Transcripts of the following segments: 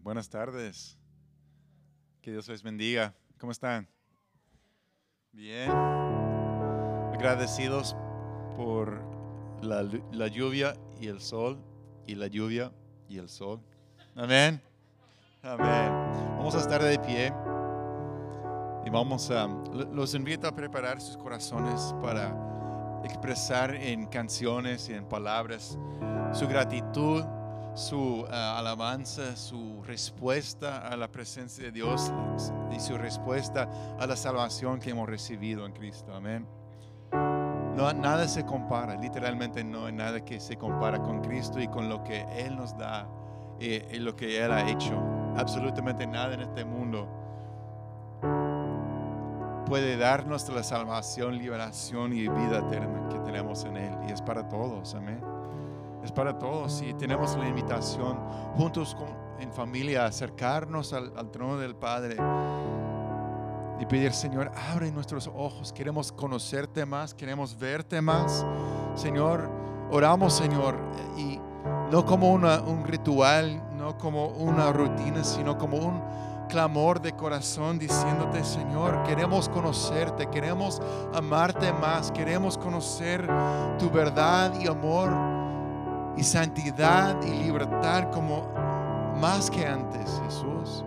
Buenas tardes. Que Dios les bendiga. ¿Cómo están? Bien. Agradecidos por la, la lluvia y el sol y la lluvia y el sol. Amén. Amén. Vamos a estar de pie y vamos a, los invito a preparar sus corazones para expresar en canciones y en palabras su gratitud su eh, alabanza, su respuesta a la presencia de Dios y su respuesta a la salvación que hemos recibido en Cristo. Amén. No, nada se compara, literalmente no hay nada que se compara con Cristo y con lo que Él nos da eh, y, lo que Él ha hecho. Absolutamente nada en este mundo puede darnos la salvación, liberación y vida eterna que tenemos en Él. Y es para todos, amén es para todos y tenemos la invitación juntos en familia a acercarnos al, trono del Padre y pedir, Señor, abre nuestros ojos, queremos conocerte más, queremos verte más. Señor, oramos, Señor, y no como un ritual, no como una rutina, sino como un clamor de corazón diciéndote, Señor, queremos conocerte, queremos amarte más, queremos conocer tu verdad y amor y santidad y libertad como más que antes, Jesús.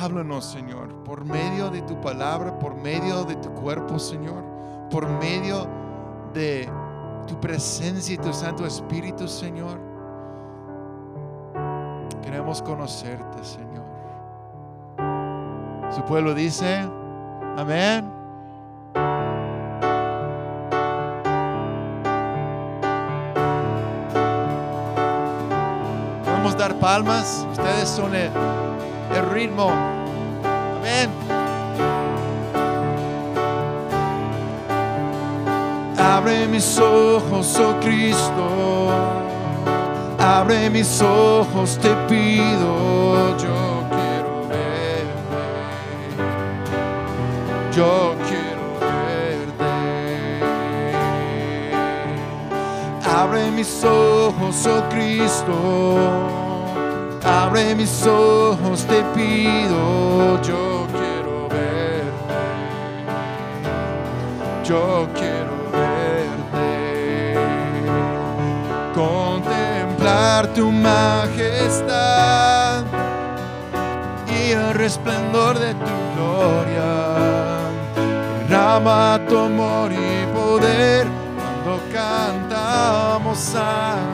Háblanos, Señor, por medio de tu palabra, por medio de tu cuerpo, Señor, por medio de tu presencia y tu Santo Espíritu, Señor. Queremos conocerte, Señor. Su pueblo dice, amén. Palmas. Ustedes son el, el ritmo. Amén. Abre mis ojos, oh Cristo. Abre mis ojos, te pido. Yo quiero verte. Yo quiero verte. Abre mis ojos, oh Cristo Abre mis ojos, te pido, yo quiero verte. Yo quiero verte. Contemplar tu majestad y el resplendor de tu gloria. Derrama tu amor y poder cuando cantamos santo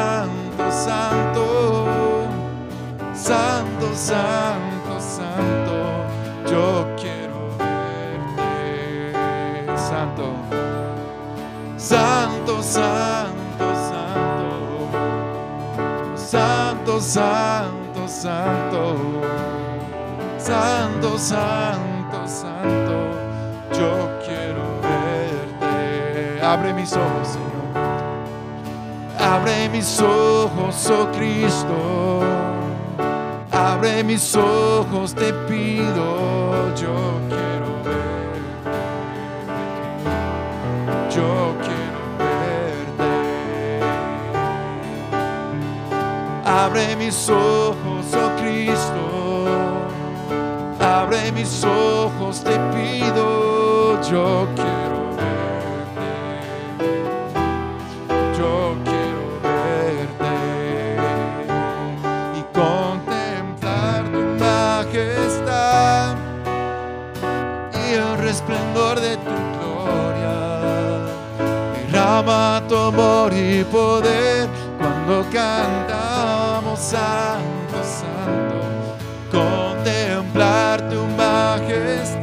Santo, santo, yo quiero verte. Santo, santo, santo, santo, santo, santo, santo, santo, santo, santo, yo quiero verte. Abre mis ojos, Señor. Abre mis ojos, oh Cristo Abre mis ojos, te pido, yo quiero ver. Yo quiero verte. Abre mis ojos, oh Cristo. Abre mis ojos, te pido, yo quiero amor y poder cuando cantamos santo, santo. Contemplar tu majestad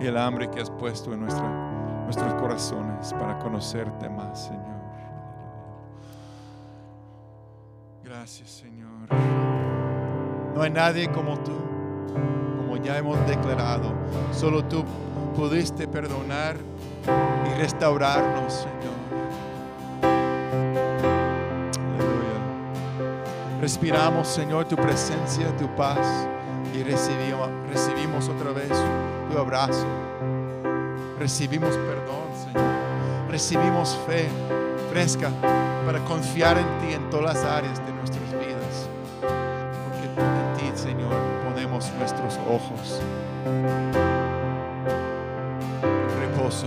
y el hambre que has puesto en nuestra, nuestros corazones para conocerte más, Señor. Gracias, Señor. No hay nadie como tú, como ya hemos declarado. Solo tú pudiste perdonar y restaurarnos, Señor. Aleluya. Respiramos, Señor, tu presencia, tu paz y recibimos, recibimos otra vez tu abrazo. Recibimos perdón, Señor. Recibimos fe fresca para confiar en ti en todas las áreas de nuestras vidas. Porque en ti, Señor, ponemos nuestros ojos. Reposo.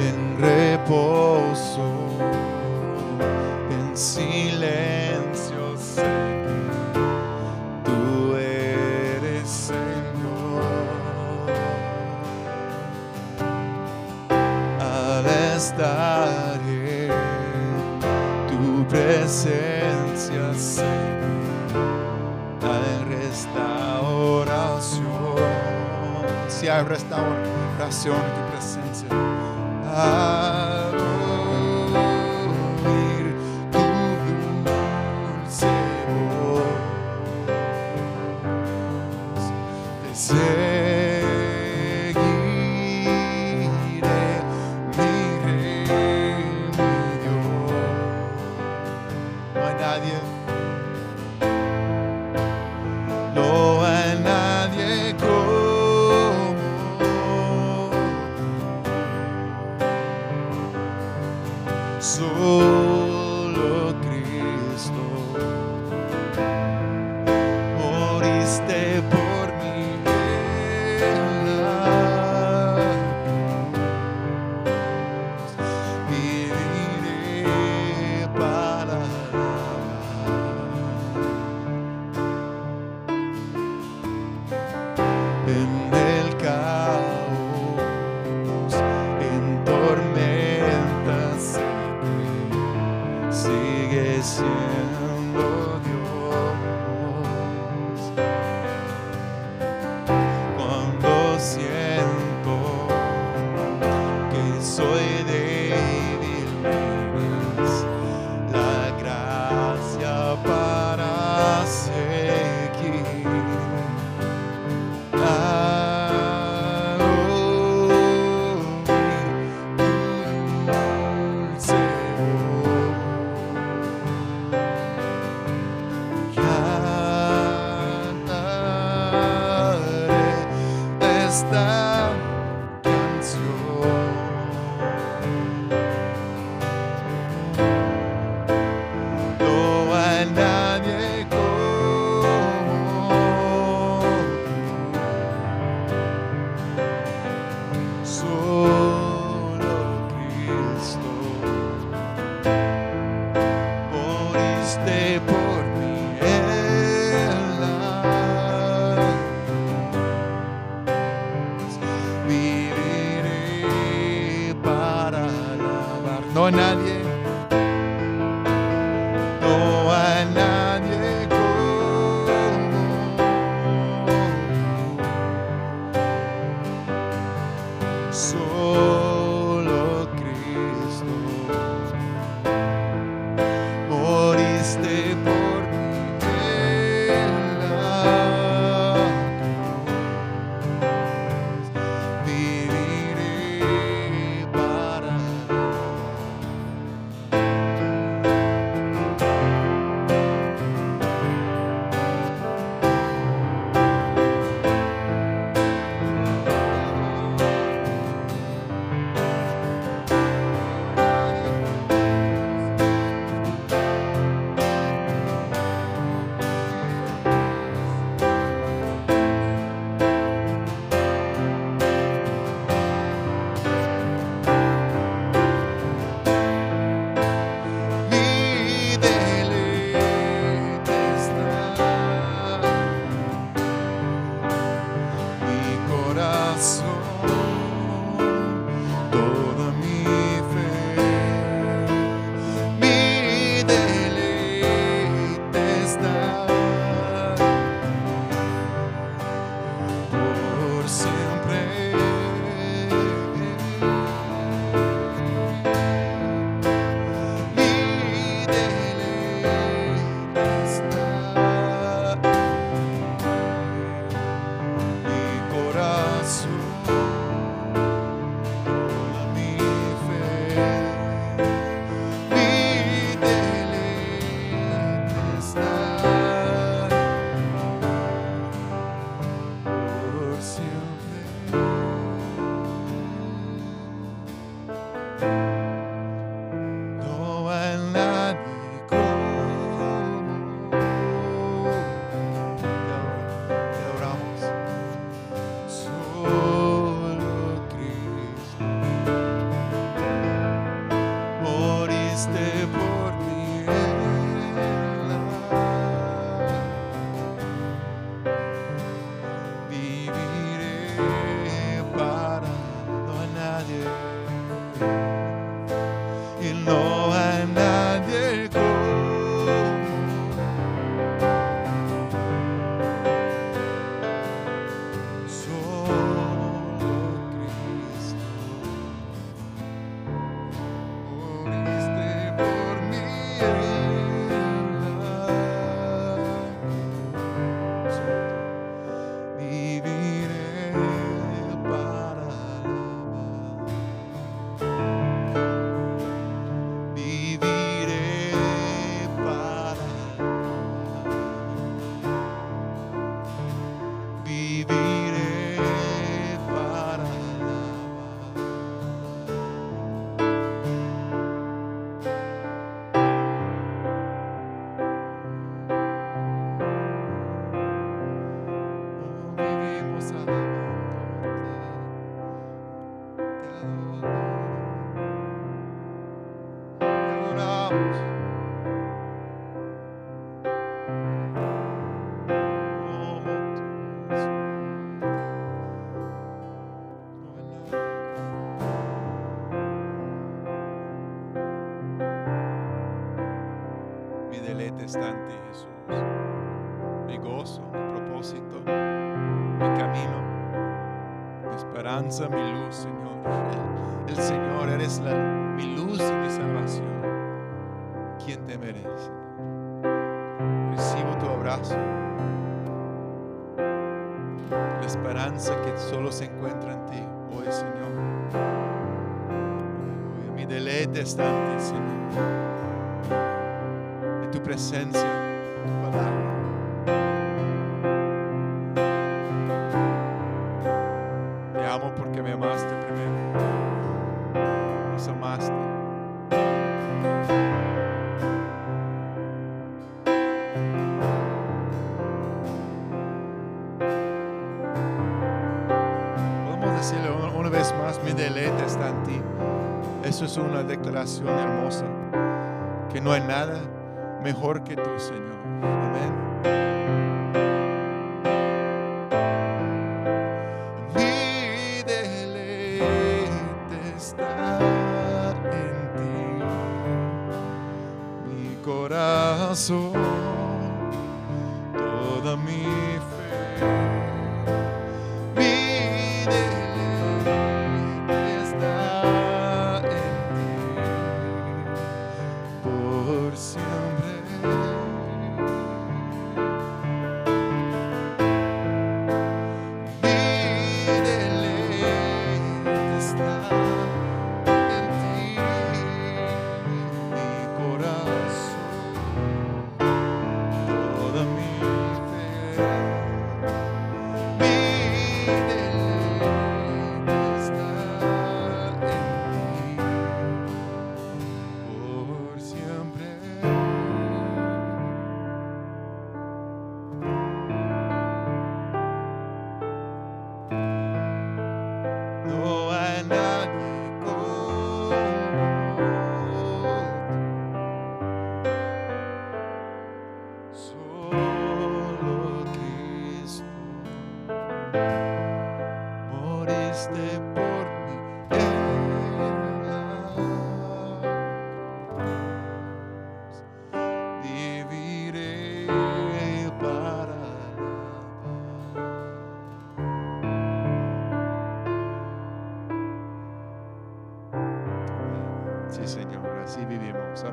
En reposo. En silencio. Presencia, Señor, hay restauración. Si hay restauración en tu presencia, al solo problems. esperanza que solo se encuentra en ti hoy, Señor. Mi deleite está en ti, Señor. En tu presencia. hermosa, que no hay nada mejor que tú, Señor.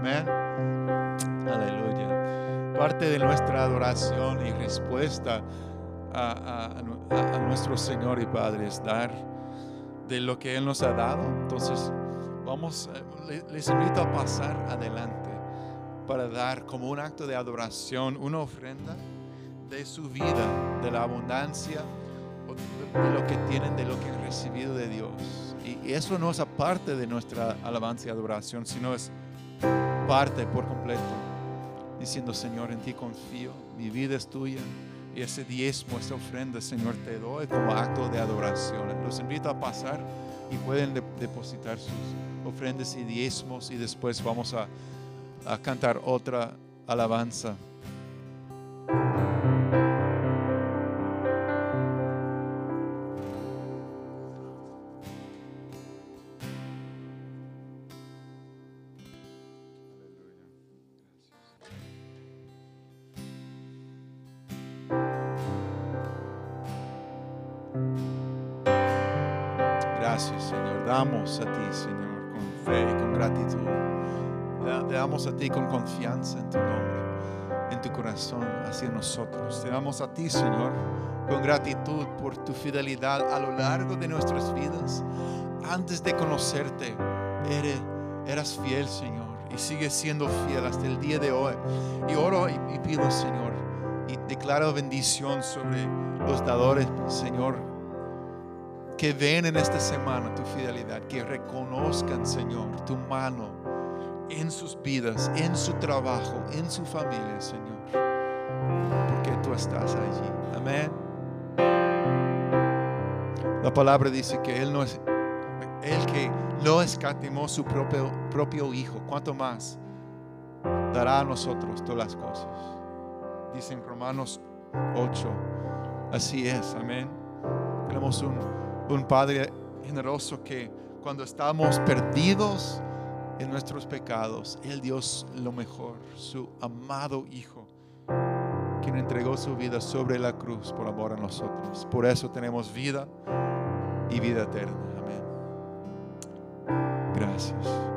Amén. Aleluya. Parte de nuestra adoración y respuesta a, a, nuestro Señor y Padre es dar de lo que Él nos ha dado. Entonces, vamos, eh, les invito a pasar adelante para dar como un acto de adoración una ofrenda de su vida, de la abundancia, de lo que tienen, de lo que han recibido de Dios. Y eso no es aparte de nuestra alabanza y adoración, sino es parte por completo, diciendo, Señor, en ti confío, mi vida es tuya. Y ese diezmo, esa ofrenda, Señor, te doy como acto de adoración. Los invito a pasar y pueden de- depositar sus ofrendas y diezmos y después vamos a, a cantar otra alabanza. A ti, Señor, con gratitud por tu fidelidad a lo largo de nuestras vidas. Antes de conocerte, eres, eras fiel, Señor, y sigues siendo fiel hasta el día de hoy. Y oro y, y pido, Señor, y declaro bendición sobre los dadores, Señor, que ven en esta semana tu fidelidad, que reconozcan, Señor, tu mano en sus vidas, en su trabajo, en su familia, Señor, porque tú estás allí. Amén. La palabra dice que Él no es, Él que no escatimó su propio, Hijo, ¿cuánto más dará a nosotros todas las cosas? Dice en Romanos 8, así es, amén. Tenemos un, un Padre generoso que cuando estamos perdidos en nuestros pecados, Él dio lo mejor, su amado Hijo, quien entregó su vida sobre la cruz por amor a nosotros. Por eso tenemos vida y vida eterna. Amén. Gracias.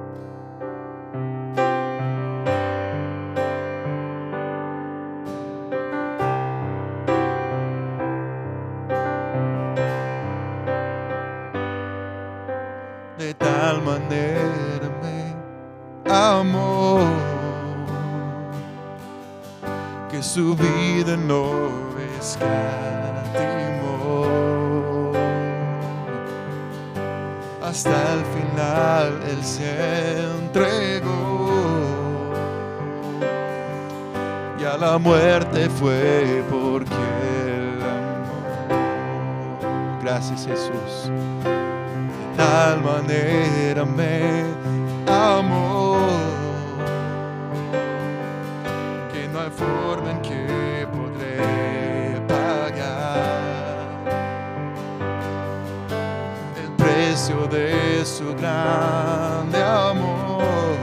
Su vida no escatimó. Hasta el final Él se entregó y a la muerte fue porque Él amó. Gracias Jesús de tal manera me amó que no hay forma que podré pagar el precio de su grande amor.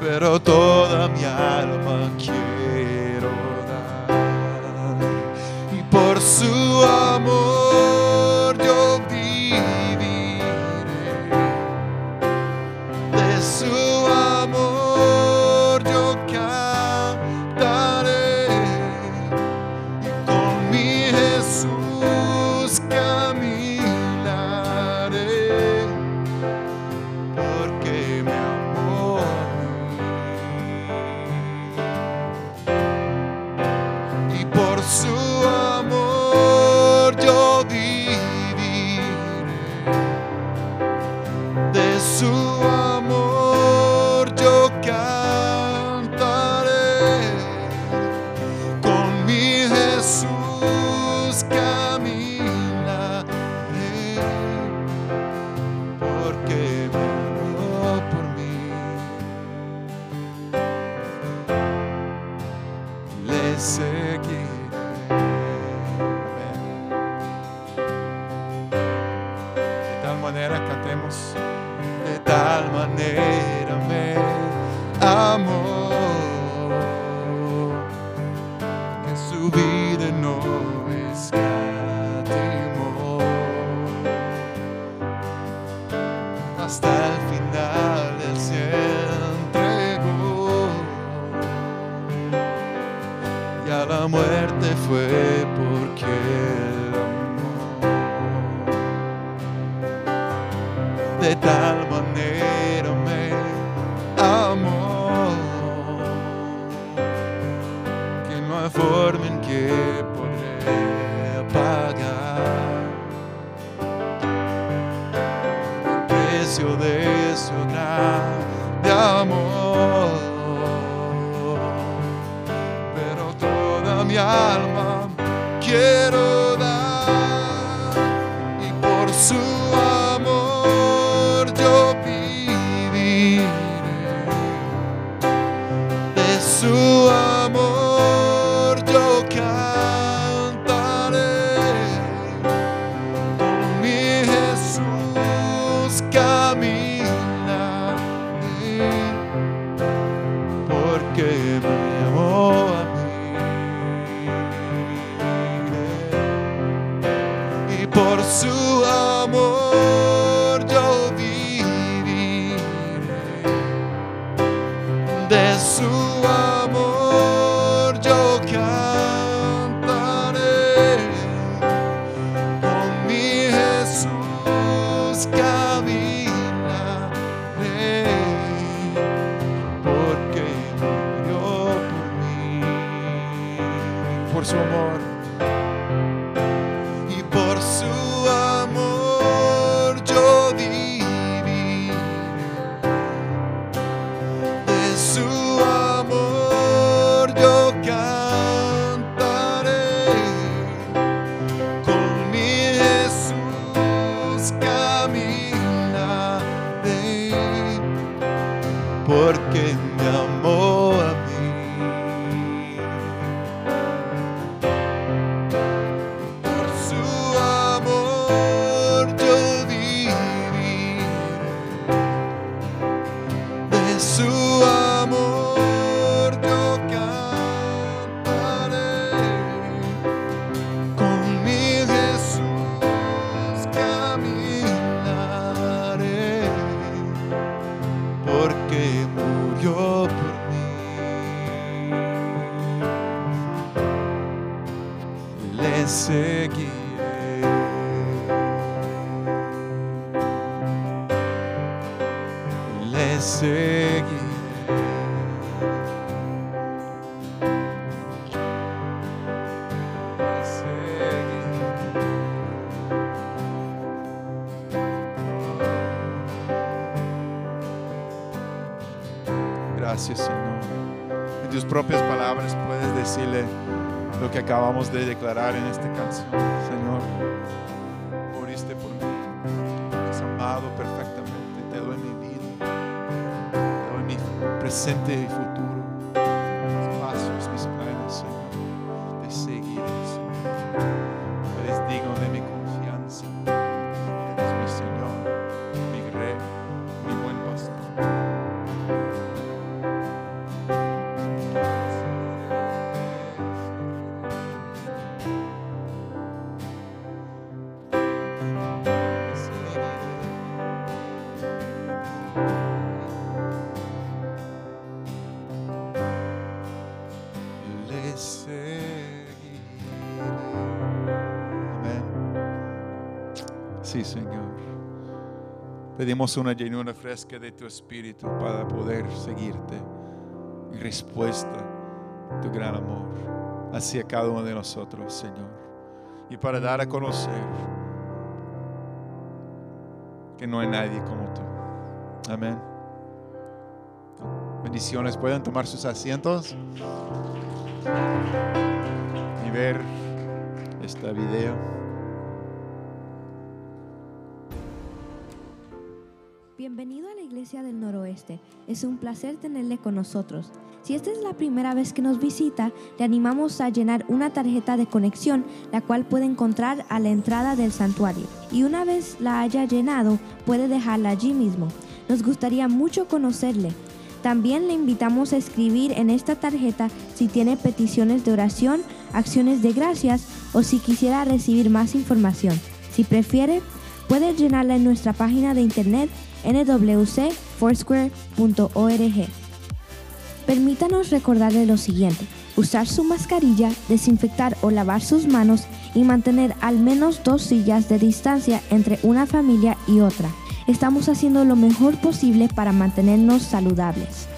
Pero toda de declarar en esta canción. Pedimos una llenura fresca de tu espíritu para poder seguirte en respuesta a tu gran amor hacia cada uno de nosotros, Señor. Y para dar a conocer que no hay nadie como tú. Amén. Bendiciones. Pueden tomar sus asientos y ver este video. Del Noroeste. Es un placer tenerle con nosotros. Si esta es la primera vez que nos visita, le animamos a llenar una tarjeta de conexión, la cual puede encontrar a la entrada del santuario. Y una vez la haya llenado, puede dejarla allí mismo. Nos gustaría mucho conocerle. También le invitamos a escribir en esta tarjeta si tiene peticiones de oración, acciones de gracias o si quisiera recibir más información. Si prefiere, puede llenarla en nuestra página de internet nwcfoursquare.org. Permítanos recordarle lo siguiente. Usar su mascarilla, desinfectar o lavar sus manos y mantener al menos dos sillas de distancia entre una familia y otra. Estamos haciendo lo mejor posible para mantenernos saludables.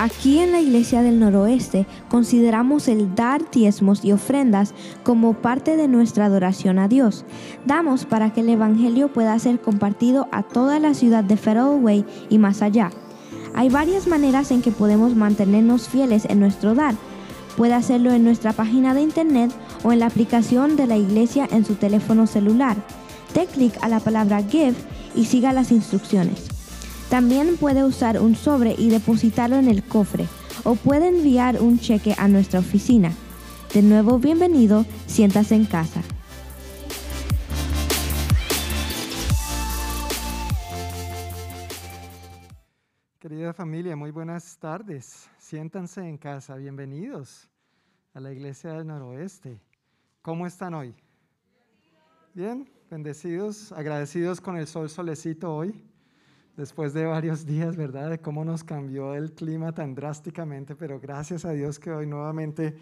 Aquí en la Iglesia del Noroeste consideramos el dar diezmos y ofrendas como parte de nuestra adoración a Dios. Damos para que el Evangelio pueda ser compartido a toda la ciudad de Way y más allá. Hay varias maneras en que podemos mantenernos fieles en nuestro dar. Puede hacerlo en nuestra página de internet o en la aplicación de la iglesia en su teléfono celular. Dé clic a la palabra Give y siga las instrucciones. También puede usar un sobre y depositarlo en el cofre o puede enviar un cheque a nuestra oficina. De nuevo, bienvenido, siéntase en casa. Querida familia, muy buenas tardes. Siéntanse en casa. Bienvenidos a la Iglesia del Noroeste. ¿Cómo están hoy? Bien, bendecidos, agradecidos con el sol solecito hoy, después de varios días, ¿verdad? De cómo nos cambió el clima tan drásticamente, pero gracias a Dios que hoy nuevamente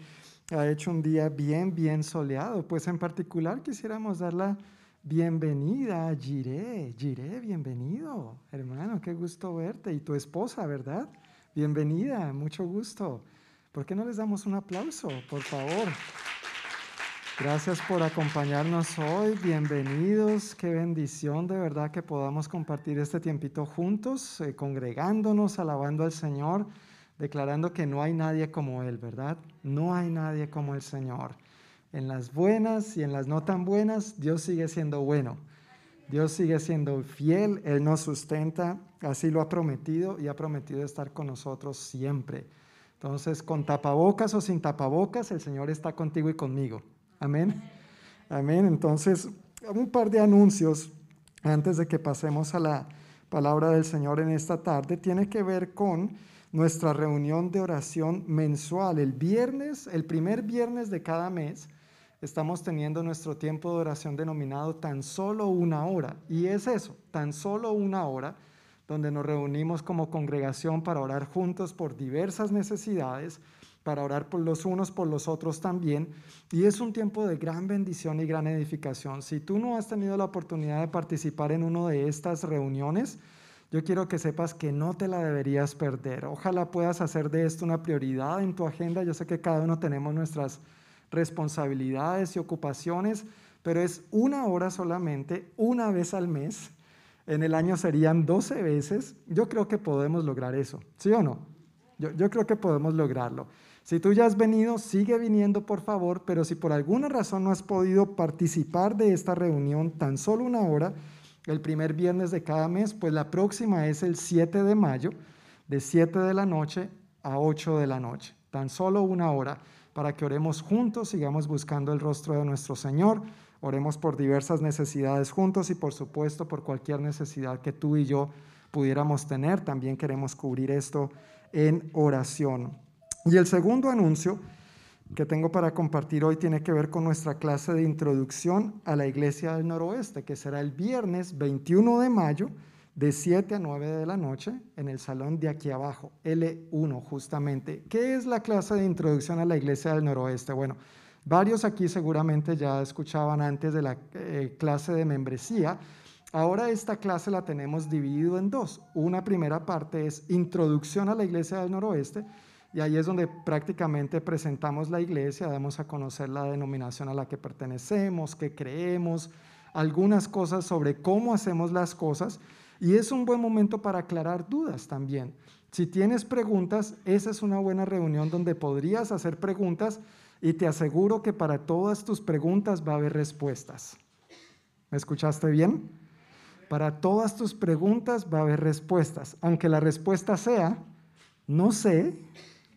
ha hecho un día bien, bien soleado. Pues en particular quisiéramos dar la bienvenida a Jiré. Jiré, bienvenido, hermano, qué gusto verte. Y tu esposa, ¿verdad? Bienvenida, mucho gusto. ¿Por qué no les damos un aplauso, por favor? Gracias por acompañarnos hoy, bienvenidos, qué bendición de verdad que podamos compartir este tiempito juntos, eh, congregándonos, alabando al Señor, declarando que no hay nadie como Él, ¿verdad? No hay nadie como el Señor. En las buenas y en las no tan buenas, Dios sigue siendo bueno. Dios sigue siendo fiel, Él nos sustenta, así lo ha prometido y ha prometido estar con nosotros siempre. Entonces, con tapabocas o sin tapabocas, el Señor está contigo y conmigo. Amén. Amén. Entonces, un par de anuncios antes de que pasemos a la palabra del Señor en esta tarde. Tiene que ver con nuestra reunión de oración mensual. El viernes, el primer viernes de cada mes, estamos teniendo nuestro tiempo de oración denominado tan solo una hora. Y es eso, tan solo una hora, donde nos reunimos como congregación para orar juntos por diversas necesidades para orar por los unos, por los otros también. Y es un tiempo de gran bendición y gran edificación. Si tú no has tenido la oportunidad de participar en una de estas reuniones, yo quiero que sepas que no te la deberías perder. Ojalá puedas hacer de esto una prioridad en tu agenda. Yo sé que cada uno tenemos nuestras responsabilidades y ocupaciones, pero es una hora solamente, una vez al mes. En el año serían 12 veces. Yo creo que podemos lograr eso, ¿sí o no? Yo, yo creo que podemos lograrlo. Si tú ya has venido, sigue viniendo por favor, pero si por alguna razón no has podido participar de esta reunión tan solo una hora, el primer viernes de cada mes, pues la próxima es el 7 de mayo, de 7 de la noche a 8 de la noche. Tan solo una hora para que oremos juntos, sigamos buscando el rostro de nuestro Señor, oremos por diversas necesidades juntos y por supuesto por cualquier necesidad que tú y yo pudiéramos tener. También queremos cubrir esto en oración. Y el segundo anuncio que tengo para compartir hoy tiene que ver con nuestra clase de introducción a la Iglesia del Noroeste, que será el viernes 21 de mayo de 7 a 9 de la noche en el salón de aquí abajo, L1 justamente. ¿Qué es la clase de introducción a la Iglesia del Noroeste? Bueno, varios aquí seguramente ya escuchaban antes de la eh, clase de membresía. Ahora esta clase la tenemos dividido en dos. Una primera parte es introducción a la Iglesia del Noroeste y ahí es donde prácticamente presentamos la iglesia, damos a conocer la denominación a la que pertenecemos, qué creemos, algunas cosas sobre cómo hacemos las cosas. Y es un buen momento para aclarar dudas también. Si tienes preguntas, esa es una buena reunión donde podrías hacer preguntas y te aseguro que para todas tus preguntas va a haber respuestas. ¿Me escuchaste bien? Para todas tus preguntas va a haber respuestas, aunque la respuesta sea, no sé,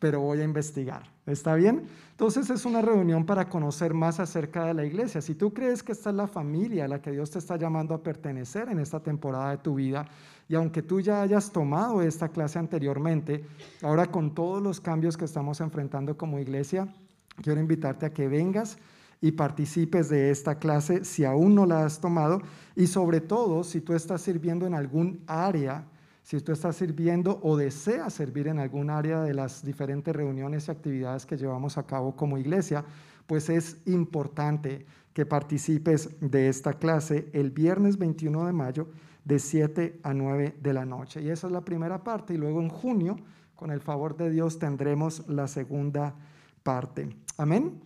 pero voy a investigar. ¿Está bien? Entonces es una reunión para conocer más acerca de la iglesia. Si tú crees que esta es la familia a la que Dios te está llamando a pertenecer en esta temporada de tu vida, y aunque tú ya hayas tomado esta clase anteriormente, ahora con todos los cambios que estamos enfrentando como iglesia, quiero invitarte a que vengas y participes de esta clase si aún no la has tomado y sobre todo si tú estás sirviendo en algún área si tú estás sirviendo o deseas servir en algún área de las diferentes reuniones y actividades que llevamos a cabo como iglesia, pues es importante que participes de esta clase el viernes 21 de mayo de 7 a 9 de la noche. Y esa es la primera parte. Y luego en junio, con el favor de Dios, tendremos la segunda parte. Amén.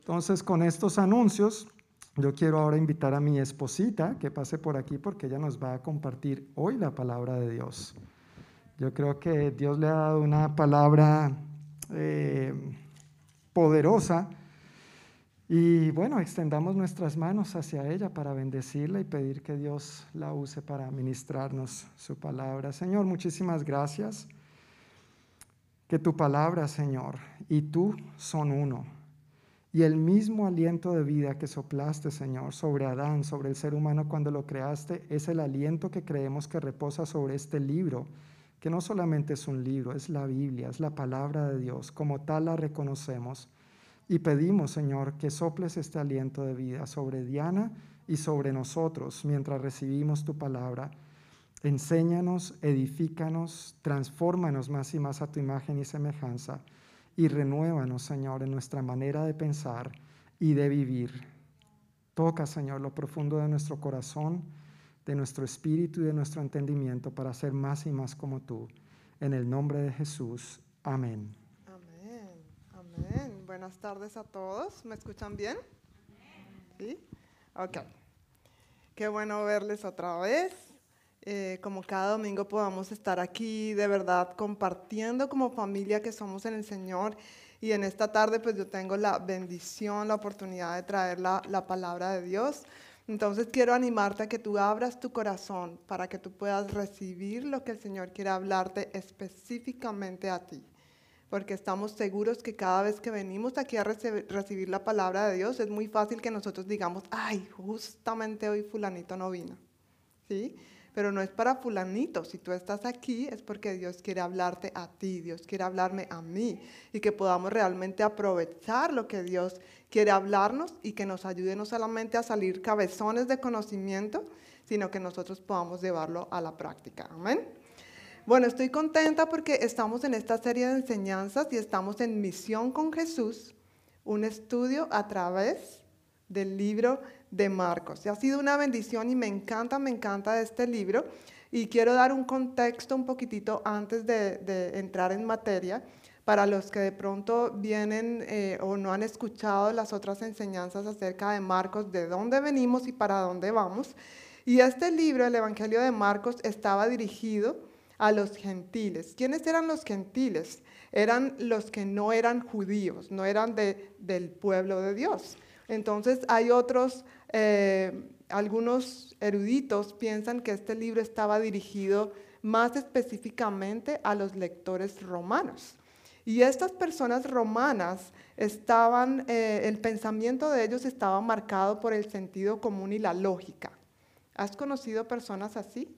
Entonces, con estos anuncios, yo quiero ahora invitar a mi esposita que pase por aquí porque ella nos va a compartir hoy la palabra de Dios. Yo creo que Dios le ha dado una palabra eh, poderosa y bueno, extendamos nuestras manos hacia ella para bendecirla y pedir que Dios la use para ministrarnos su palabra. Señor, muchísimas gracias. Que tu palabra, Señor, y tú son uno y el mismo aliento de vida que soplaste, Señor, sobre Adán, sobre el ser humano cuando lo creaste, es el aliento que creemos que reposa sobre este libro, que no solamente es un libro, es la Biblia, es la palabra de Dios. Como tal la reconocemos y pedimos, Señor, que soples este aliento de vida sobre Diana y sobre nosotros mientras recibimos tu palabra. Enséñanos, edifícanos, transfórmanos más y más a tu imagen y semejanza y renuévanos, Señor, en nuestra manera de pensar y de vivir. Toca, Señor, lo profundo de nuestro corazón, de nuestro espíritu y de nuestro entendimiento para ser más y más como tú. En el nombre de Jesús. Amén. Amén. Amén. Buenas tardes a todos. ¿Me escuchan bien? ¿Sí? Ok. Qué bueno verles otra vez. Eh, como cada domingo podamos estar aquí de verdad compartiendo como familia que somos en el Señor. Y en esta tarde pues yo tengo la bendición, la oportunidad de traer la, la palabra de Dios. Entonces quiero animarte a que tú abras tu corazón para que tú puedas recibir lo que el Señor quiere hablarte específicamente a ti porque estamos seguros que cada vez que venimos aquí a recibir la palabra de Dios es muy fácil que nosotros digamos, ay, justamente hoy fulanito no vino, ¿sí? Pero no es para fulanito, si tú estás aquí es porque Dios quiere hablarte a ti, Dios quiere hablarme a mí y que podamos realmente aprovechar lo que Dios quiere hablarnos y que nos ayude no solamente a salir cabezones de conocimiento, sino que nosotros podamos llevarlo a la práctica. Amén. Bueno, estoy contenta porque estamos en esta serie de enseñanzas y estamos en Misión con Jesús, un estudio a través del libro de Marcos. Y ha sido una bendición y me encanta, me encanta este libro. Y quiero dar un contexto un poquitito antes de, entrar en materia para los que de pronto vienen eh, o no han escuchado las otras enseñanzas acerca de Marcos, de dónde venimos y para dónde vamos. Y este libro, el Evangelio de Marcos, estaba dirigido a los gentiles. ¿Quiénes eran los gentiles? Eran los que no eran judíos, no eran de, del pueblo de Dios. Entonces hay otros, eh, algunos eruditos piensan que este libro estaba dirigido más específicamente a los lectores romanos. Y estas personas romanas estaban, eh, el pensamiento de ellos estaba marcado por el sentido común y la lógica. ¿Has conocido personas así?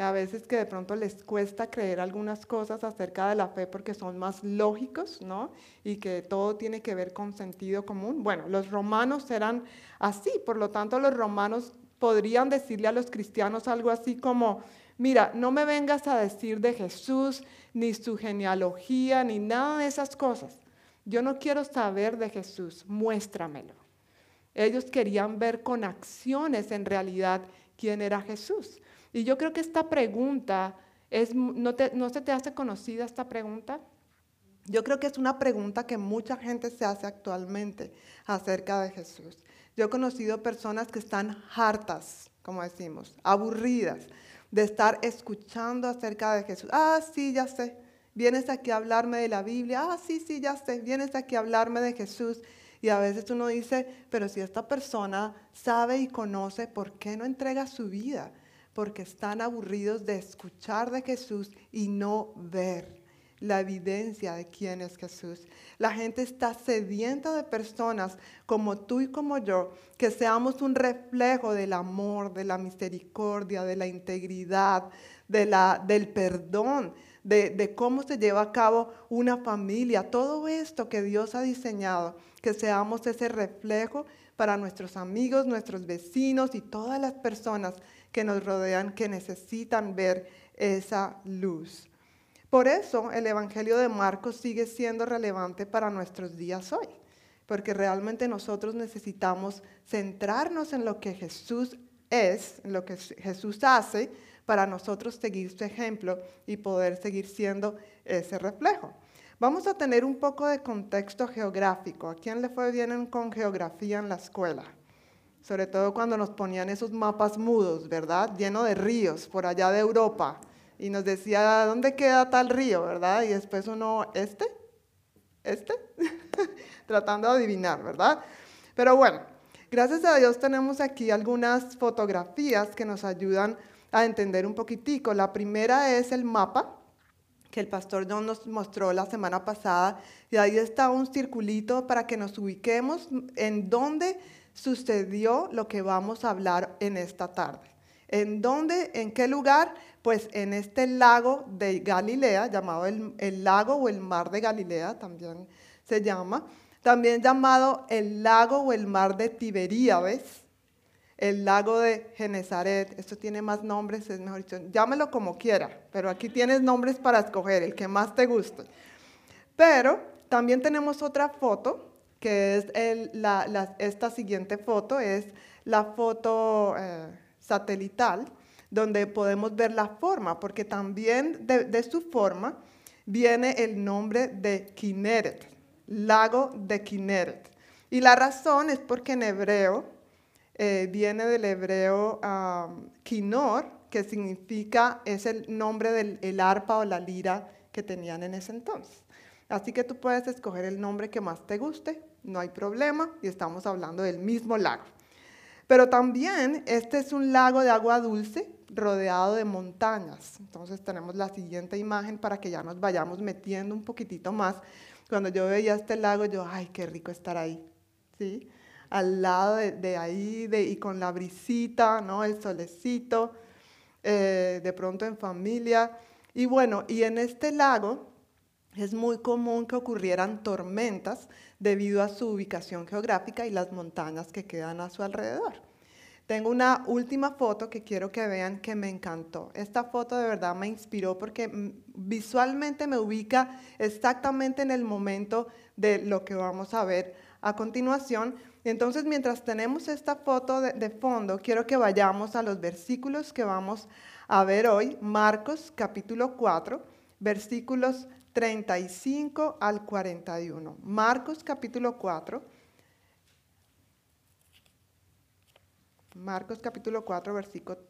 a veces que de pronto les cuesta creer algunas cosas acerca de la fe porque son más lógicos, ¿no? Y que todo tiene que ver con sentido común. Bueno, los romanos eran así, por lo tanto los romanos podrían decirle a los cristianos algo así como, mira, no me vengas a decir de Jesús, ni su genealogía, ni nada de esas cosas. Yo no quiero saber de Jesús, muéstramelo. Ellos querían ver con acciones en realidad quién era Jesús. Y yo creo que esta pregunta, ¿no, ¿no se te hace conocida esta pregunta? Yo creo que es una pregunta que mucha gente se hace actualmente acerca de Jesús. Yo he conocido personas que están hartas, como decimos, aburridas de estar escuchando acerca de Jesús. Ah, sí, ya sé. Vienes aquí a hablarme de la Biblia. Ah, sí, sí, ya sé. Vienes aquí a hablarme de Jesús. Y a veces uno dice, pero si esta persona sabe y conoce, ¿por qué no entrega su vida? porque están aburridos de escuchar de Jesús y no ver la evidencia de quién es Jesús. La gente está sedienta de personas como tú y como yo, que seamos un reflejo del amor, de la misericordia, de la integridad, de la, del perdón, de, de cómo se lleva a cabo una familia. Todo esto que Dios ha diseñado, que seamos ese reflejo para nuestros amigos, nuestros vecinos y todas las personas que nos rodean que necesitan ver esa luz. Por eso el Evangelio de Marcos sigue siendo relevante para nuestros días hoy, porque realmente nosotros necesitamos centrarnos en lo que Jesús es, en lo que Jesús hace, para nosotros seguir su ejemplo y poder seguir siendo ese reflejo. Vamos a tener un poco de contexto geográfico. ¿A quién le fue bien con geografía en la escuela? sobre todo cuando nos ponían esos mapas mudos, ¿verdad? Lleno de ríos por allá de Europa. Y nos decía, ¿dónde queda tal río, verdad? Y después uno, ¿este? ¿Este? Tratando de adivinar, ¿verdad? Pero bueno, gracias a Dios tenemos aquí algunas fotografías que nos ayudan a entender un poquitico. La primera es el mapa que el pastor John nos mostró la semana pasada. Y ahí está un circulito para que nos ubiquemos en dónde sucedió lo que vamos a hablar en esta tarde. ¿En dónde? ¿En qué lugar? Pues en este lago de Galilea, llamado el, lago o el mar de Galilea, también se llama. También llamado el lago o el mar de Tiberíades. el lago de Genezaret, esto tiene más nombres, es mejor dicho, llámelo como quiera, pero aquí tienes nombres para escoger, el que más te guste. Pero también tenemos otra foto, que es esta siguiente foto, es la foto eh, satelital, donde podemos ver la forma, porque también de, su forma viene el nombre de Kineret, lago de Kineret. Y la razón es porque en hebreo, eh, viene del hebreo kinor, que significa, es el nombre del arpa o la lira que tenían en ese entonces. Así que tú puedes escoger el nombre que más te guste, no hay problema, y estamos hablando del mismo lago. Pero también este es un lago de agua dulce rodeado de montañas. Entonces tenemos la siguiente imagen para que ya nos vayamos metiendo un poquitito más. Cuando yo veía este lago, yo, ay, qué rico estar ahí. ¿Sí? al lado de, ahí y con la brisita, ¿no? el solecito, eh, de pronto en familia. Y bueno, y en este lago es muy común que ocurrieran tormentas debido a su ubicación geográfica y las montañas que quedan a su alrededor. Tengo una última foto que quiero que vean que me encantó. Esta foto de verdad me inspiró porque mm, visualmente me ubica exactamente en el momento de lo que vamos a ver a continuación, entonces, mientras tenemos esta foto de, fondo, quiero que vayamos a los versículos que vamos a ver hoy, Marcos capítulo 4, versículos 35 al 41. Marcos capítulo 4. Marcos capítulo 4,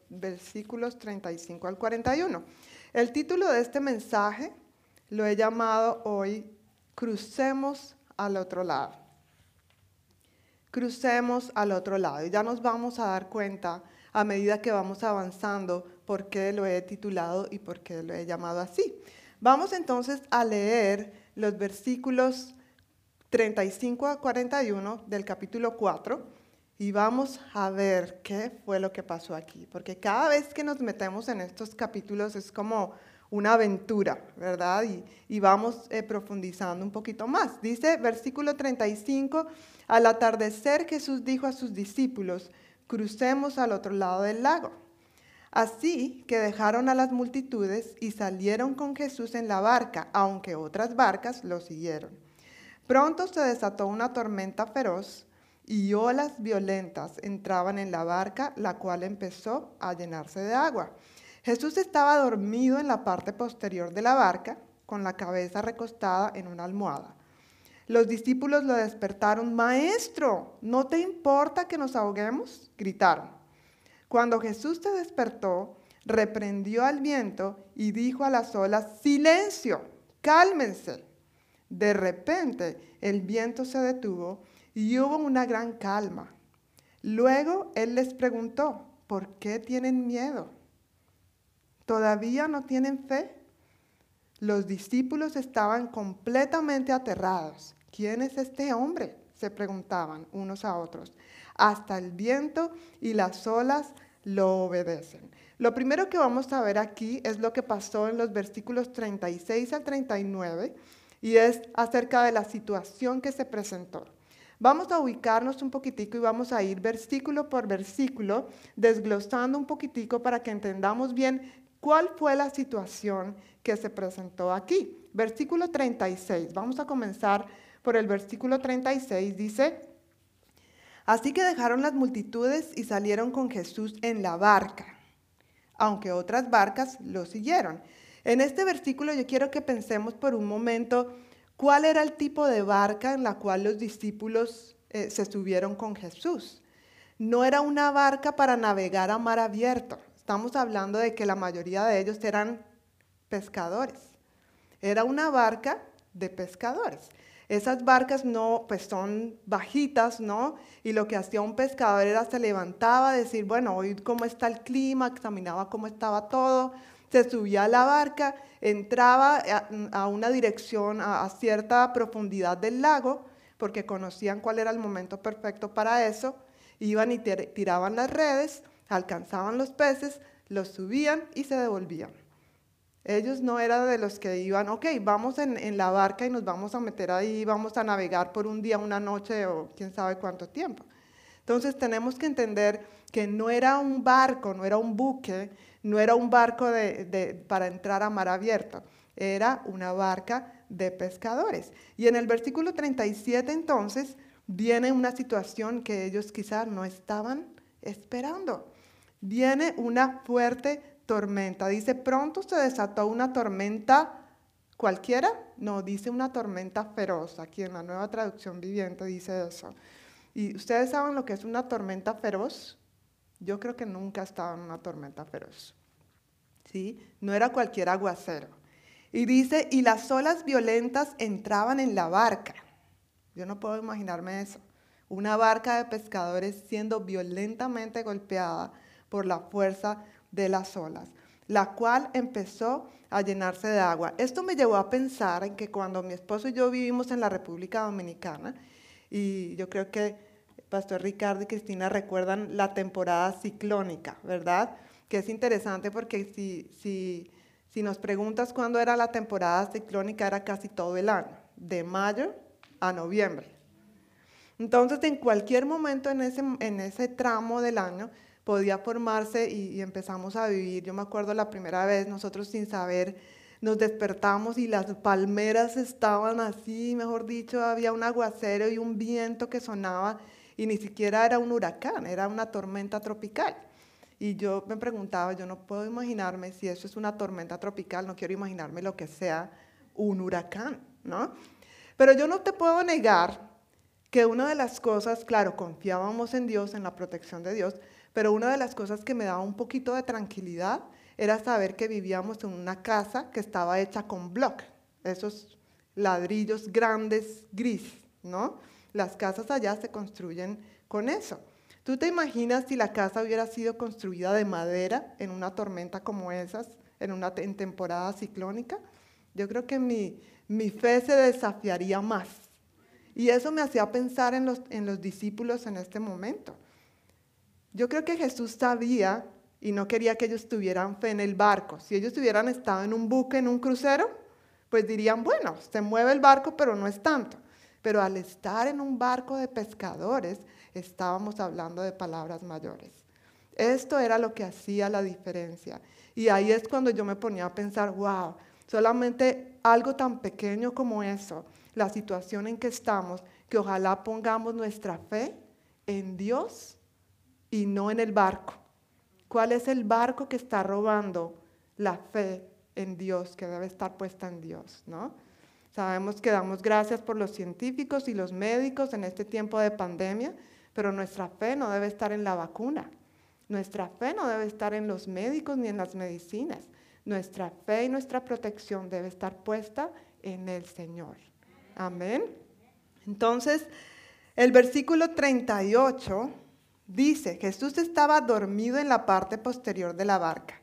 versículos 35 al 41. El título de este mensaje lo he llamado hoy Crucemos al otro lado crucemos al otro lado. Y ya nos vamos a dar cuenta a medida que vamos avanzando por qué lo he titulado y por qué lo he llamado así. Vamos entonces a leer los versículos 35 a 41 del capítulo 4 y vamos a ver qué fue lo que pasó aquí, porque cada vez que nos metemos en estos capítulos es como una aventura, ¿verdad? Y, vamos eh, profundizando un poquito más. Dice versículo 35, al atardecer Jesús dijo a sus discípulos, crucemos al otro lado del lago. Así que dejaron a las multitudes y salieron con Jesús en la barca, aunque otras barcas lo siguieron. Pronto se desató una tormenta feroz y olas violentas entraban en la barca, la cual empezó a llenarse de agua. Jesús estaba dormido en la parte posterior de la barca, con la cabeza recostada en una almohada. Los discípulos lo despertaron, Maestro, ¿no te importa que nos ahoguemos? gritaron. Cuando Jesús se despertó, reprendió al viento y dijo a las olas, Silencio, cálmense. De repente el viento se detuvo y hubo una gran calma. Luego él les preguntó, ¿por qué tienen miedo? ¿Todavía no tienen fe? Los discípulos estaban completamente aterrados. ¿Quién es este hombre? se preguntaban unos a otros. Hasta el viento y las olas lo obedecen. Lo primero que vamos a ver aquí es lo que pasó en los versículos 36 al 39 y es acerca de la situación que se presentó. Vamos a ubicarnos un poquitico y vamos a ir versículo por versículo, desglosando un poquitico para que entendamos bien ¿Cuál fue la situación que se presentó aquí? Versículo 36. Vamos a comenzar por el versículo 36. Dice, así que dejaron las multitudes y salieron con Jesús en la barca, aunque otras barcas lo siguieron. En este versículo yo quiero que pensemos por un momento cuál era el tipo de barca en la cual los discípulos eh, se subieron con Jesús. No era una barca para navegar a mar abierto. Estamos hablando de que la mayoría de ellos eran pescadores. Era una barca de pescadores. Esas barcas no, pues son bajitas, ¿no? Y lo que hacía un pescador era se levantaba, decir, bueno, hoy cómo está el clima, examinaba cómo estaba todo, se subía a la barca, entraba a, una dirección, a, a cierta profundidad del lago, porque conocían cuál era el momento perfecto para eso, iban y tiraban las redes, alcanzaban los peces, los subían y se devolvían. Ellos no eran de los que iban, ok, vamos en, la barca y nos vamos a meter ahí, vamos a navegar por un día, una noche o quién sabe cuánto tiempo. Entonces tenemos que entender que no era un barco, no era un buque, no era un barco para entrar a mar abierto, era una barca de pescadores. Y en el versículo 37 entonces viene una situación que ellos quizás no estaban esperando. Viene una fuerte tormenta. Dice, pronto se desató una tormenta cualquiera. No, dice una tormenta feroz. Aquí en la nueva traducción viviente dice eso. ¿Y ustedes saben lo que es una tormenta feroz? Yo creo que nunca estaba en una tormenta feroz. ¿Sí? No era cualquier aguacero. Y dice, y las olas violentas entraban en la barca. Yo no puedo imaginarme eso. Una barca de pescadores siendo violentamente golpeada por la fuerza de las olas, la cual empezó a llenarse de agua. Esto me llevó a pensar en que cuando mi esposo y yo vivimos en la República Dominicana, y yo creo que Pastor Ricardo y Cristina recuerdan la temporada ciclónica, ¿verdad? Que es interesante porque si, si, si nos preguntas cuándo era la temporada ciclónica, era casi todo el año, de mayo a noviembre. Entonces, en cualquier momento en ese, en ese tramo del año, podía formarse y, empezamos a vivir. Yo me acuerdo la primera vez, nosotros sin saber, nos despertamos y las palmeras estaban así, mejor dicho, había un aguacero y un viento que sonaba y ni siquiera era un huracán, era una tormenta tropical. Y yo me preguntaba, yo no puedo imaginarme si eso es una tormenta tropical, no quiero imaginarme lo que sea un huracán, ¿no? Pero yo no te puedo negar que una de las cosas, claro, confiábamos en Dios, en la protección de Dios, pero una de las cosas que me daba un poquito de tranquilidad era saber que vivíamos en una casa que estaba hecha con block, esos ladrillos grandes gris, ¿no? Las casas allá se construyen con eso. ¿Tú te imaginas si la casa hubiera sido construida de madera en una tormenta como esas, en una temporada ciclónica? Yo creo que mi, fe se desafiaría más. Y eso me hacía pensar en los discípulos en este momento. Yo creo que Jesús sabía y no quería que ellos tuvieran fe en el barco. Si ellos hubieran estado en un buque, en un crucero, pues dirían, bueno, se mueve el barco, pero no es tanto. Pero al estar en un barco de pescadores, estábamos hablando de palabras mayores. Esto era lo que hacía la diferencia. Y ahí es cuando yo me ponía a pensar, wow, solamente algo tan pequeño como eso, la situación en que estamos, que ojalá pongamos nuestra fe en Dios y no en el barco. ¿Cuál es el barco que está robando la fe en Dios, que debe estar puesta en Dios? ¿no? Sabemos que damos gracias por los científicos y los médicos en este tiempo de pandemia, pero nuestra fe no debe estar en la vacuna. Nuestra fe no debe estar en los médicos ni en las medicinas. Nuestra fe y nuestra protección debe estar puesta en el Señor. Amén. Entonces, el versículo 38 Dice, Jesús estaba dormido en la parte posterior de la barca,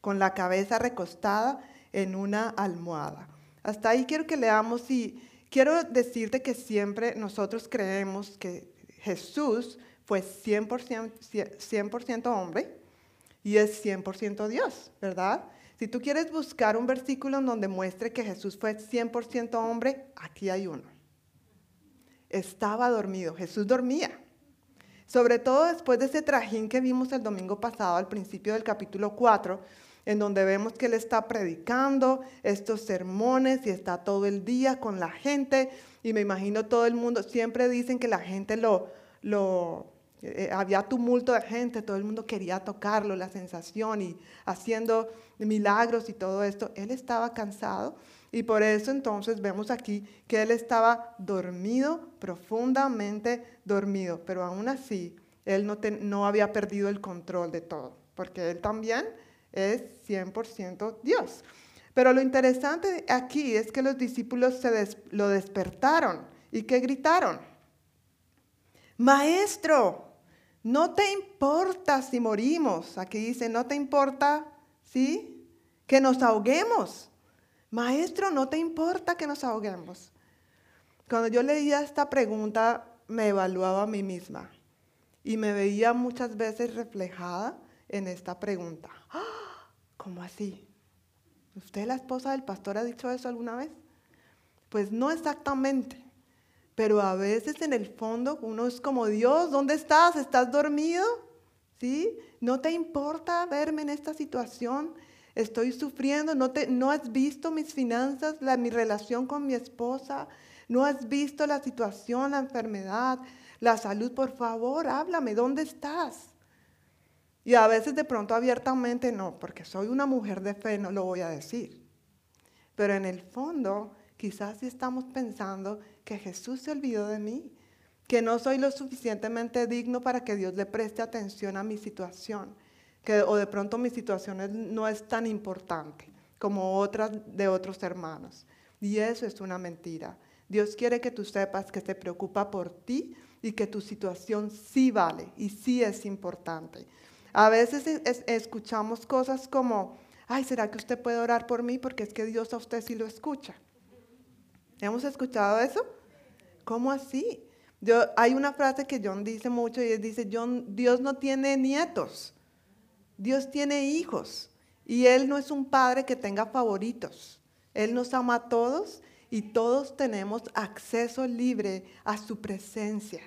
con la cabeza recostada en una almohada. Hasta ahí quiero que leamos y quiero decirte que siempre nosotros creemos que Jesús fue 100%, 100 hombre y es 100% Dios, ¿verdad? Si tú quieres buscar un versículo en donde muestre que Jesús fue 100% hombre, aquí hay uno. Estaba dormido, Jesús dormía. Sobre todo después de ese trajín que vimos el domingo pasado al principio del capítulo 4, en donde vemos que él está predicando estos sermones y está todo el día con la gente. Y me imagino todo el mundo, siempre dicen que la gente lo, lo eh, había tumulto de gente, todo el mundo quería tocarlo, la sensación y haciendo milagros y todo esto. Él estaba cansado y por eso entonces vemos aquí que él estaba dormido, profundamente dormido, pero aún así él no, no había perdido el control de todo, porque él también es 100% Dios. Pero lo interesante aquí es que los discípulos se lo despertaron y que gritaron, Maestro, no te importa si morimos. Aquí dice, no te importa, ¿sí? Que nos ahoguemos. Maestro, ¿no te importa que nos ahoguemos? Cuando yo leía esta pregunta, me evaluaba a mí misma y me veía muchas veces reflejada en esta pregunta. ¡Ah! ¿Cómo así? ¿Usted, la esposa del pastor, ha dicho eso alguna vez? Pues no exactamente, Pero a veces en el fondo uno es como, Dios, ¿dónde estás? ¿Estás dormido? ¿Sí? ¿No te importa verme en esta situación? Estoy sufriendo, ¿no, te, no has visto mis finanzas, la, mi relación con mi esposa? ¿No has visto la situación, la enfermedad, la salud? Por favor, háblame, ¿dónde estás? Y a veces de pronto abiertamente no, porque soy una mujer de fe, no lo voy a decir. Pero en el fondo, quizás sí estamos pensando que Jesús se olvidó de mí, que no soy lo suficientemente digno para que Dios le preste atención a mi situación, que o de pronto mi situación no es tan importante como otras de otros hermanos. Y eso es una mentira. Dios quiere que tú sepas que se preocupa por ti y que tu situación sí vale y sí es importante. A veces escuchamos cosas como, ay, ¿será que usted puede orar por mí? Porque es que Dios a usted sí lo escucha. ¿Hemos escuchado eso? ¿Cómo así? Hay una frase que John dice mucho y él dice, John, Dios no tiene nietos, Dios tiene hijos y Él no es un padre que tenga favoritos. Él nos ama a todos y todos tenemos acceso libre a su presencia.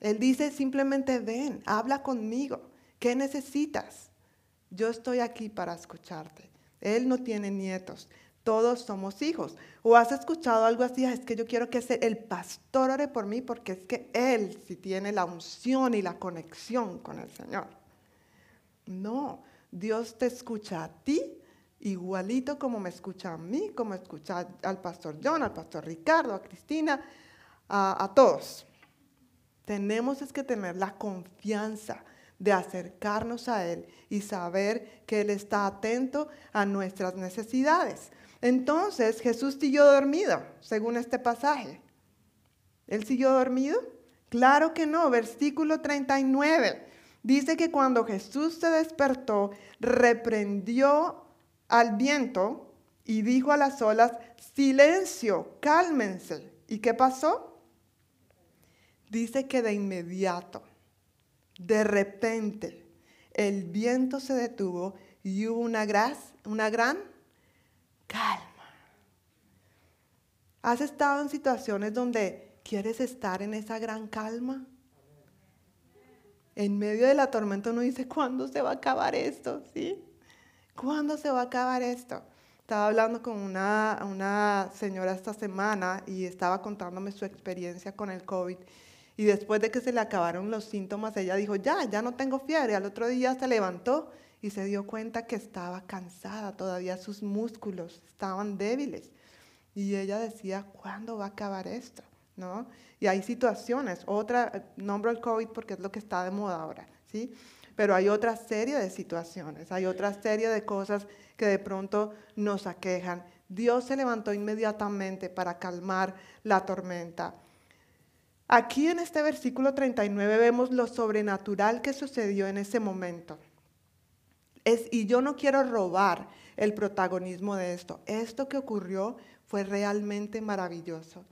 Él dice simplemente ven, habla conmigo. ¿Qué necesitas? Yo estoy aquí para escucharte. Él no tiene nietos. Todos somos hijos. ¿O has escuchado algo así? Es que yo quiero que el pastor ore por mí porque es que él sí tiene la unción y la conexión con el Señor. No, Dios te escucha a ti igualito como me escucha a mí, como escucha al pastor John, al pastor Ricardo, a Cristina, a, todos. Tenemos es que tener la confianza de acercarnos a Él y saber que Él está atento a nuestras necesidades. Entonces Jesús siguió dormido, según este pasaje. ¿Él siguió dormido? Claro que no. Versículo 39 dice que cuando Jesús se despertó, reprendió al viento y dijo a las olas, silencio, cálmense. ¿Y qué pasó? Dice que de inmediato de repente, el viento se detuvo y hubo una, una gran calma. ¿Has estado en situaciones donde quieres estar en esa gran calma? En medio de la tormenta uno dice, ¿cuándo se va a acabar esto? ¿Sí? ¿Cuándo se va a acabar esto? Estaba hablando con una, una señora esta semana y estaba contándome su experiencia con el COVID y después de que se le acabaron los síntomas, ella dijo, ya, ya no tengo fiebre. Al otro día se levantó y se dio cuenta que estaba cansada, todavía sus músculos estaban débiles. Y ella decía, ¿cuándo va a acabar esto? ¿No? Y hay situaciones, otra, nombro el COVID porque es lo que está de moda ahora, ¿sí? Pero hay otra serie de situaciones, hay otra serie de cosas que de pronto nos aquejan. Dios se levantó inmediatamente para calmar la tormenta. Aquí en este versículo 39 vemos lo sobrenatural que sucedió en ese momento. Y yo no quiero robar el protagonismo de esto. Esto que ocurrió fue realmente maravilloso.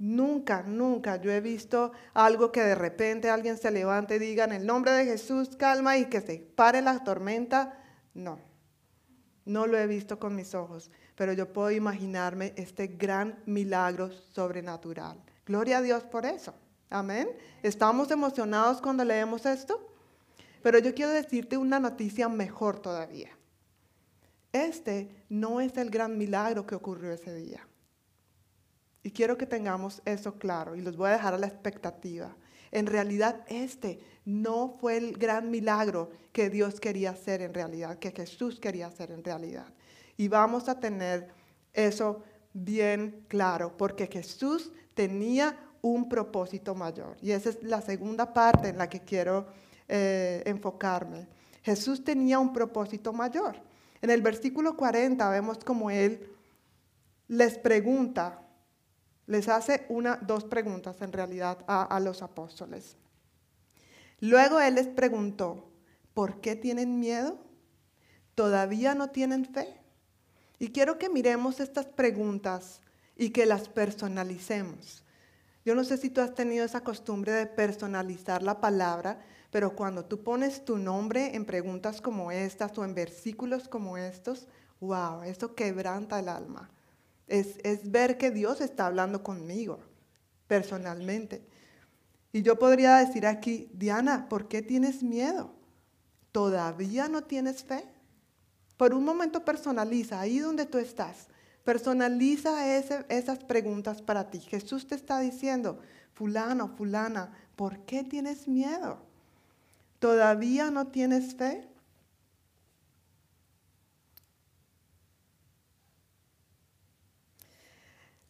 Nunca, nunca yo he visto algo que de repente alguien se levante y diga en el nombre de Jesús, calma y que se pare la tormenta. No, no lo he visto con mis ojos, pero yo puedo imaginarme este gran milagro sobrenatural. Gloria a Dios por eso. Amén. ¿Estamos emocionados cuando leemos esto? Pero yo quiero decirte una noticia mejor todavía. Este no es el gran milagro que ocurrió ese día. Y quiero que tengamos eso claro y los voy a dejar a la expectativa. En realidad este no fue el gran milagro que Dios quería hacer en realidad, que Jesús quería hacer en realidad. Y vamos a tener eso bien claro, porque Jesús tenía un propósito mayor. Y esa es la segunda parte en la que quiero eh, enfocarme. Jesús tenía un propósito mayor. En el versículo 40 vemos como Él les pregunta, les hace una, dos preguntas en realidad a, a los apóstoles. Luego Él les preguntó, ¿por qué tienen miedo? ¿Todavía no tienen fe? Y quiero que miremos estas preguntas y que las personalicemos. Yo no sé si tú has tenido esa costumbre de personalizar la palabra, pero cuando tú pones tu nombre en preguntas como estas o en versículos como estos, wow, eso quebranta el alma. Es, es ver que Dios está hablando conmigo. personalmente. Y yo podría decir aquí, Diana, ¿por qué tienes miedo? ¿Todavía no tienes fe? Por un momento personaliza ahí donde tú estás. Personaliza esas preguntas para ti. Jesús te está diciendo, fulano, fulana, ¿por qué tienes miedo? ¿Todavía no tienes fe?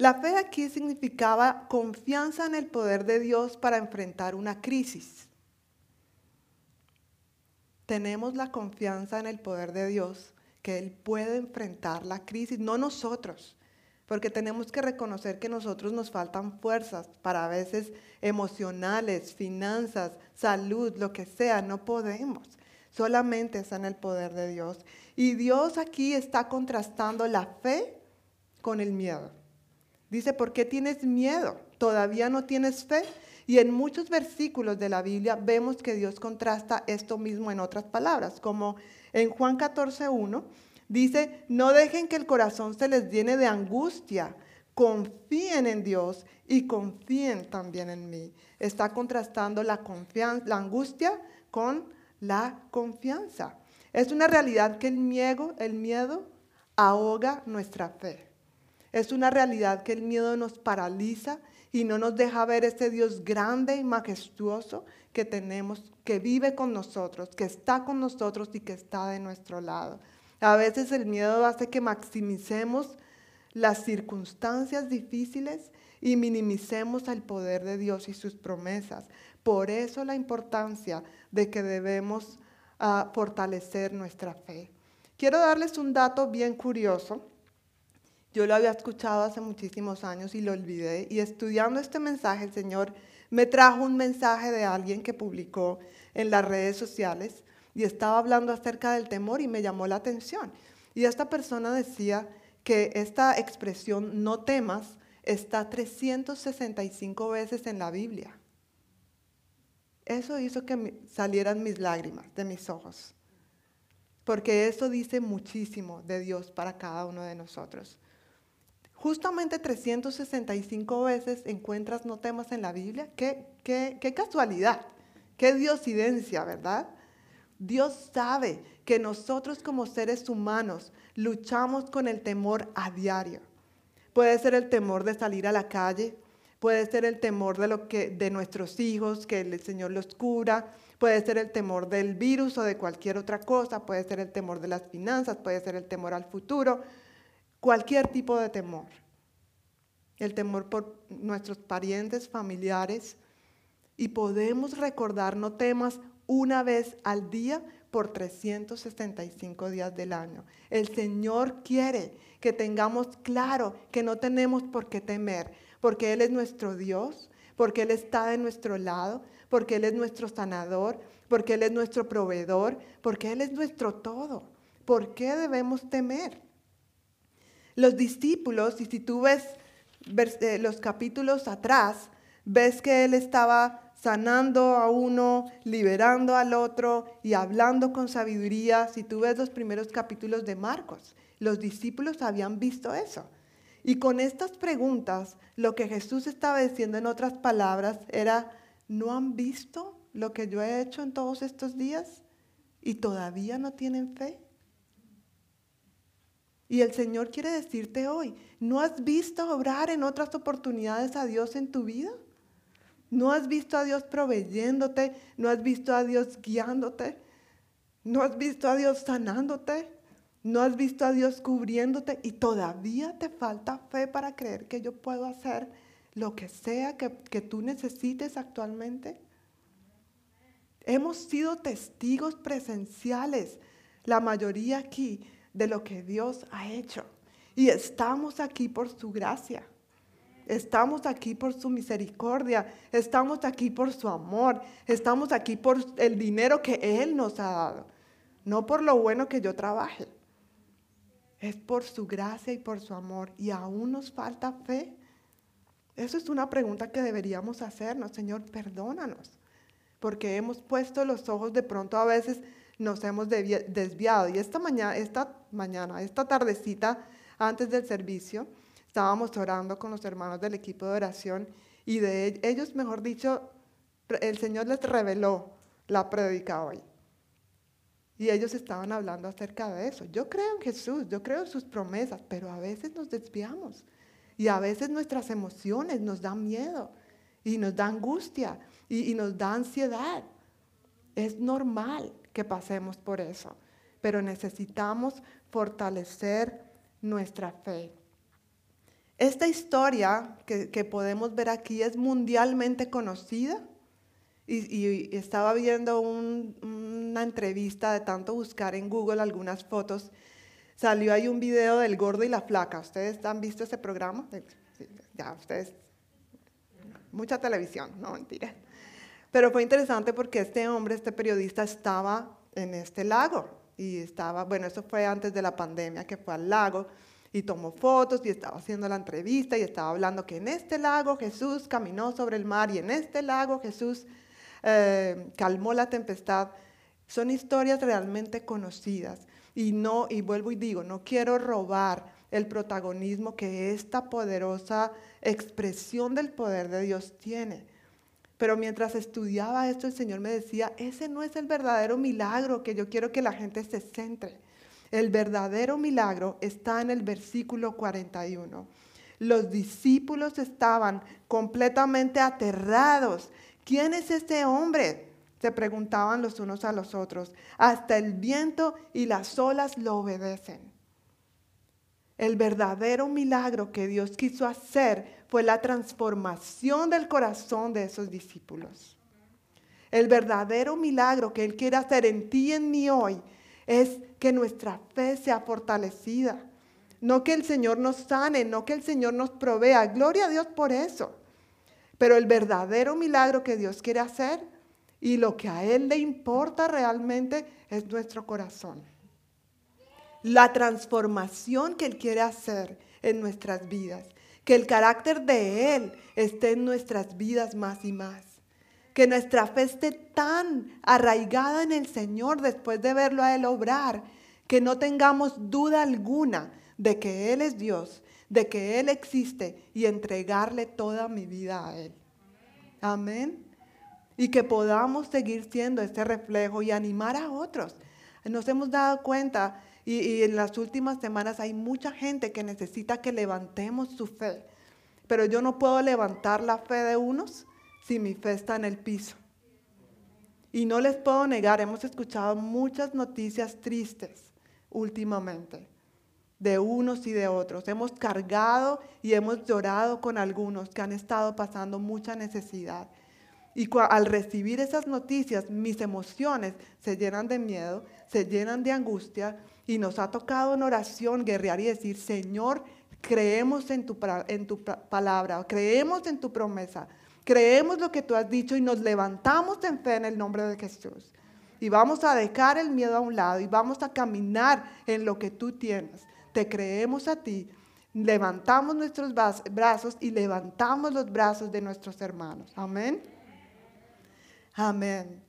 La fe aquí significaba confianza en el poder de Dios para enfrentar una crisis. Tenemos la confianza en el poder de Dios que Él puede enfrentar la crisis, no nosotros, porque tenemos que reconocer que nosotros nos faltan fuerzas para a veces emocionales, finanzas, salud, lo que sea, no podemos. Solamente está en el poder de Dios. Y Dios aquí está contrastando la fe con el miedo. Dice, ¿por qué tienes miedo? ¿Todavía no tienes fe? Y en muchos versículos de la Biblia vemos que Dios contrasta esto mismo en otras palabras, como en Juan 14.1 dice, no dejen que el corazón se les llene de angustia, confíen en Dios y confíen también en mí. Está contrastando la, confianza, la angustia con la confianza. Es una realidad que el miedo, el miedo ahoga nuestra fe. Es una realidad que el miedo nos paraliza y no nos deja ver ese Dios grande y majestuoso que tenemos, que vive con nosotros, que está con nosotros y que está de nuestro lado. A veces el miedo hace que maximicemos las circunstancias difíciles y minimicemos el poder de Dios y sus promesas. Por eso la importancia de que debemos ah, fortalecer nuestra fe. Quiero darles un dato bien curioso. Yo lo había escuchado hace muchísimos años y lo olvidé. Y estudiando este mensaje, el Señor me trajo un mensaje de alguien que publicó en las redes sociales y estaba hablando acerca del temor y me llamó la atención. Y esta persona decía que esta expresión no temas está 365 veces en la Biblia. Eso hizo que salieran mis lágrimas de mis ojos, porque eso dice muchísimo de Dios para cada uno de nosotros. Justamente 365 veces encuentras no temas en la Biblia. Qué, qué, qué casualidad, qué diosidencia, ¿verdad? Dios sabe que nosotros como seres humanos luchamos con el temor a diario. Puede ser el temor de salir a la calle, puede ser el temor de, lo que, de nuestros hijos, que el Señor los cura, puede ser el temor del virus o de cualquier otra cosa, puede ser el temor de las finanzas, puede ser el temor al futuro, cualquier tipo de temor. El temor por nuestros parientes, familiares. Y podemos recordar, no temas una vez al día por 365 días del año. El Señor quiere que tengamos claro que no tenemos por qué temer, porque Él es nuestro Dios, porque Él está de nuestro lado, porque Él es nuestro sanador, porque Él es nuestro proveedor, porque Él es nuestro todo. ¿Por qué debemos temer? Los discípulos, y si tú ves eh, los capítulos atrás, ves que Él estaba sanando a uno, liberando al otro y hablando con sabiduría. Si tú ves los primeros capítulos de Marcos, los discípulos habían visto eso. Y con estas preguntas, lo que Jesús estaba diciendo en otras palabras era, ¿no han visto lo que yo he hecho en todos estos días? ¿Y todavía no tienen fe? Y el Señor quiere decirte hoy, ¿no has visto obrar en otras oportunidades a Dios en tu vida? ¿No has visto a Dios proveyéndote? ¿No has visto a Dios guiándote? ¿No has visto a Dios sanándote? ¿No has visto a Dios cubriéndote? Y todavía te falta fe para creer que yo puedo hacer lo que sea que, que tú necesites actualmente. Hemos sido testigos presenciales, la mayoría aquí, de lo que Dios ha hecho. Y estamos aquí por su gracia. Estamos aquí por su misericordia. Estamos aquí por su amor. Estamos aquí por el dinero que Él nos ha dado. No por lo bueno que yo trabaje. Es por su gracia y por su amor. Y aún nos falta fe. Eso es una pregunta que deberíamos hacernos. Señor, perdónanos. Porque hemos puesto los ojos de pronto a veces nos hemos desviado. Y esta mañana, esta mañana, esta tardecita, antes del servicio, estábamos orando con los hermanos del equipo de oración y de e-, ellos, mejor dicho, el Señor les reveló la prédica hoy. Y ellos estaban hablando acerca de eso. Yo creo en Jesús, yo creo en sus promesas, pero a veces nos desviamos. Y a veces nuestras emociones nos dan miedo y nos da angustia y, y nos da ansiedad. Es normal que pasemos por eso, pero necesitamos fortalecer nuestra fe. Esta historia que, podemos ver aquí es mundialmente conocida y, estaba viendo una entrevista de tanto buscar en Google algunas fotos. Salió ahí un video del gordo y la flaca. ¿Ustedes han visto ese programa? ya, ustedes. Mucha televisión, no mentira. Pero fue interesante porque este hombre, este periodista, estaba en este lago. Y estaba, bueno, eso fue antes de la pandemia, que fue al lago y tomó fotos y estaba haciendo la entrevista y estaba hablando que en este lago Jesús caminó sobre el mar y en este lago Jesús eh, calmó la tempestad. Son historias realmente conocidas y no, y vuelvo y digo, no quiero robar el protagonismo que esta poderosa expresión del poder de Dios tiene. Pero mientras estudiaba esto, el Señor me decía, ese no es el verdadero milagro que yo quiero que la gente se centre. El verdadero milagro está en el versículo 41. Los discípulos estaban completamente aterrados. ¿Quién es este hombre? Se preguntaban los unos a los otros. Hasta el viento y las olas lo obedecen. El verdadero milagro que Dios quiso hacer fue la transformación del corazón de esos discípulos. El verdadero milagro que Él quiere hacer en ti y en mí hoy es que nuestra fe sea fortalecida. No que el Señor nos sane, no que el Señor nos provea. Gloria a Dios por eso. Pero el verdadero milagro que Dios quiere hacer y lo que a Él le importa realmente es nuestro corazón. La transformación que Él quiere hacer en nuestras vidas que el carácter de Él esté en nuestras vidas más y más. Que nuestra fe esté tan arraigada en el Señor después de verlo a Él obrar, que no tengamos duda alguna de que Él es Dios, de que Él existe y entregarle toda mi vida a Él. Amén. Y que podamos seguir siendo este reflejo y animar a otros. Nos hemos dado cuenta y, en las últimas semanas hay mucha gente que necesita que levantemos su fe. Pero yo no puedo levantar la fe de unos si mi fe está en el piso. Y no les puedo negar, hemos escuchado muchas noticias tristes últimamente, de unos y de otros. Hemos cargado y hemos llorado con algunos que han estado pasando mucha necesidad. Y al recibir esas noticias, mis emociones se llenan de miedo, se llenan de angustia y nos ha tocado en oración guerrear y decir, Señor, creemos en tu, en tu palabra, creemos en tu promesa, creemos lo que tú has dicho y nos levantamos en fe en el nombre de Jesús. Y vamos a dejar el miedo a un lado y vamos a caminar en lo que tú tienes. Te creemos a ti, levantamos nuestros brazos y levantamos los brazos de nuestros hermanos. Amén. Amén.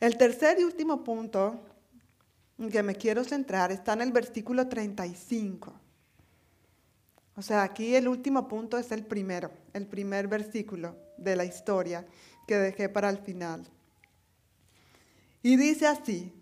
El tercer y último punto que me quiero centrar está en el versículo 35. O sea, aquí el último punto es el primero, el primer versículo de la historia que dejé para el final. Y dice así,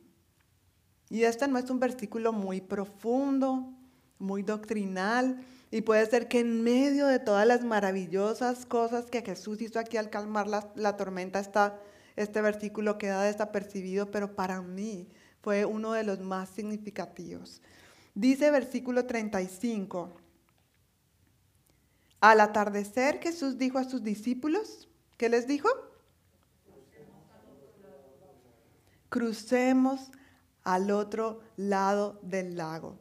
y este no es un versículo muy profundo, muy doctrinal, y puede ser que en medio de todas las maravillosas cosas que Jesús hizo aquí al calmar la, la tormenta, está, este versículo queda desapercibido, pero para mí fue uno de los más significativos. Dice versículo 35, al atardecer Jesús dijo a sus discípulos, ¿qué les dijo? Crucemos al otro lado del lago.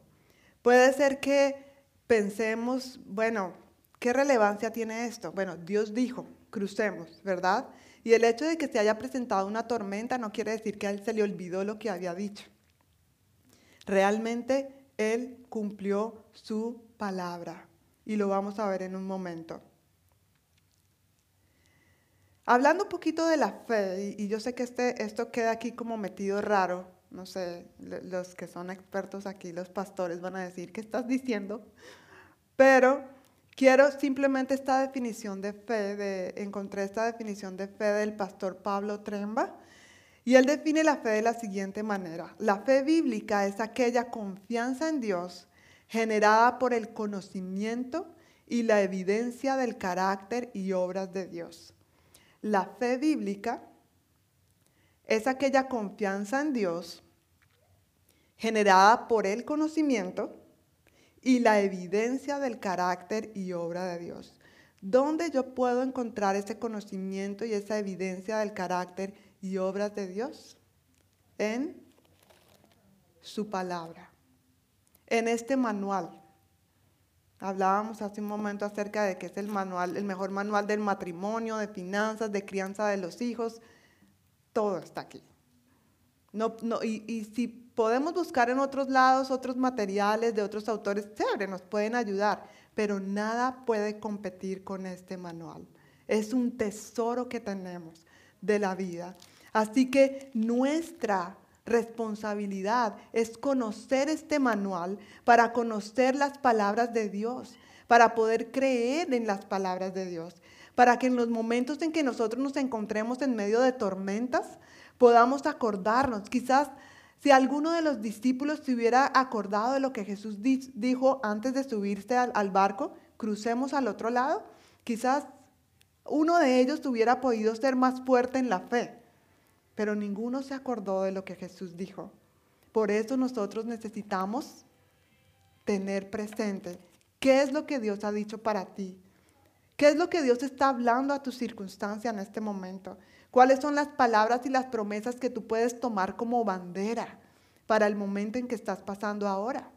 Puede ser que pensemos, bueno, ¿qué relevancia tiene esto? Bueno, Dios dijo, crucemos, ¿verdad? Y el hecho de que se haya presentado una tormenta no quiere decir que a él se le olvidó lo que había dicho. Realmente él cumplió su palabra y lo vamos a ver en un momento. Hablando un poquito de la fe, y, yo sé que este, esto queda aquí como metido raro, no sé, los que son expertos aquí, los pastores van a decir, ¿qué estás diciendo? Pero quiero simplemente esta definición de fe, encontré esta definición de fe del pastor Pablo Tremba, y él define la fe de la siguiente manera. La fe bíblica es aquella confianza en Dios generada por el conocimiento y la evidencia del carácter y obras de Dios. La fe bíblica es aquella confianza en Dios generada por el conocimiento y la evidencia del carácter y obra de Dios. ¿Dónde yo puedo encontrar ese conocimiento y esa evidencia del carácter y obras de Dios? En su palabra, en este manual. Hablábamos hace un momento acerca de que es el manual, el mejor manual del matrimonio, de finanzas, de crianza de los hijos. Todo está aquí. No, no, y, y si podemos buscar en otros lados otros materiales de otros autores, chévere, nos pueden ayudar, pero nada puede competir con este manual. Es un tesoro que tenemos de la vida. Así que nuestra responsabilidad es conocer este manual para conocer las palabras de Dios, para poder creer en las palabras de Dios, para que en los momentos en que nosotros nos encontremos en medio de tormentas, podamos acordarnos. Quizás si alguno de los discípulos se hubiera acordado de lo que Jesús dijo antes de subirse al, barco, crucemos al otro lado, quizás uno de ellos hubiera podido ser más fuerte en la fe pero ninguno se acordó de lo que Jesús dijo. Por eso nosotros necesitamos tener presente qué es lo que Dios ha dicho para ti. ¿Qué es lo que Dios está hablando a tu circunstancia en este momento? ¿Cuáles son las palabras y las promesas que tú puedes tomar como bandera para el momento en que estás pasando ahora?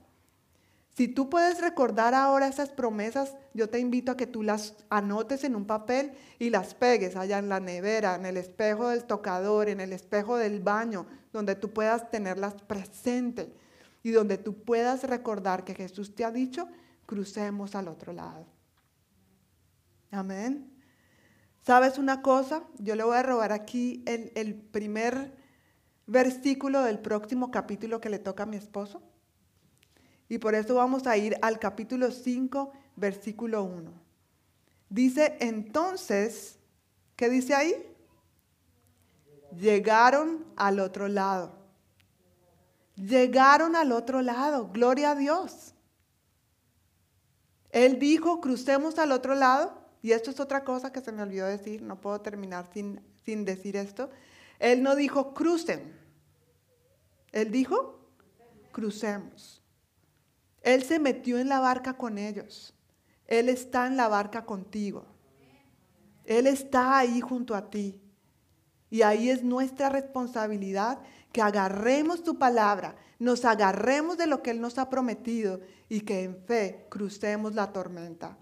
Si tú puedes recordar ahora esas promesas, yo te invito a que tú las anotes en un papel y las pegues allá en la nevera, en el espejo del tocador, en el espejo del baño, donde tú puedas tenerlas presente y donde tú puedas recordar que Jesús te ha dicho, crucemos al otro lado. Amén. ¿Sabes una cosa? Yo le voy a robar aquí el, primer versículo del próximo capítulo que le toca a mi esposo. Y por eso vamos a ir al capítulo 5, versículo 1. Dice entonces, ¿qué dice ahí? Llegaron al otro lado. Llegaron al otro lado. Gloria a Dios. Él dijo, crucemos al otro lado. Y esto es otra cosa que se me olvidó decir. No puedo terminar sin, sin decir esto. Él no dijo, crucen. Él dijo, crucemos. Él se metió en la barca con ellos. Él está en la barca contigo. Él está ahí junto a ti. Y ahí es nuestra responsabilidad que agarremos tu palabra, nos agarremos de lo que Él nos ha prometido y que en fe crucemos la tormenta.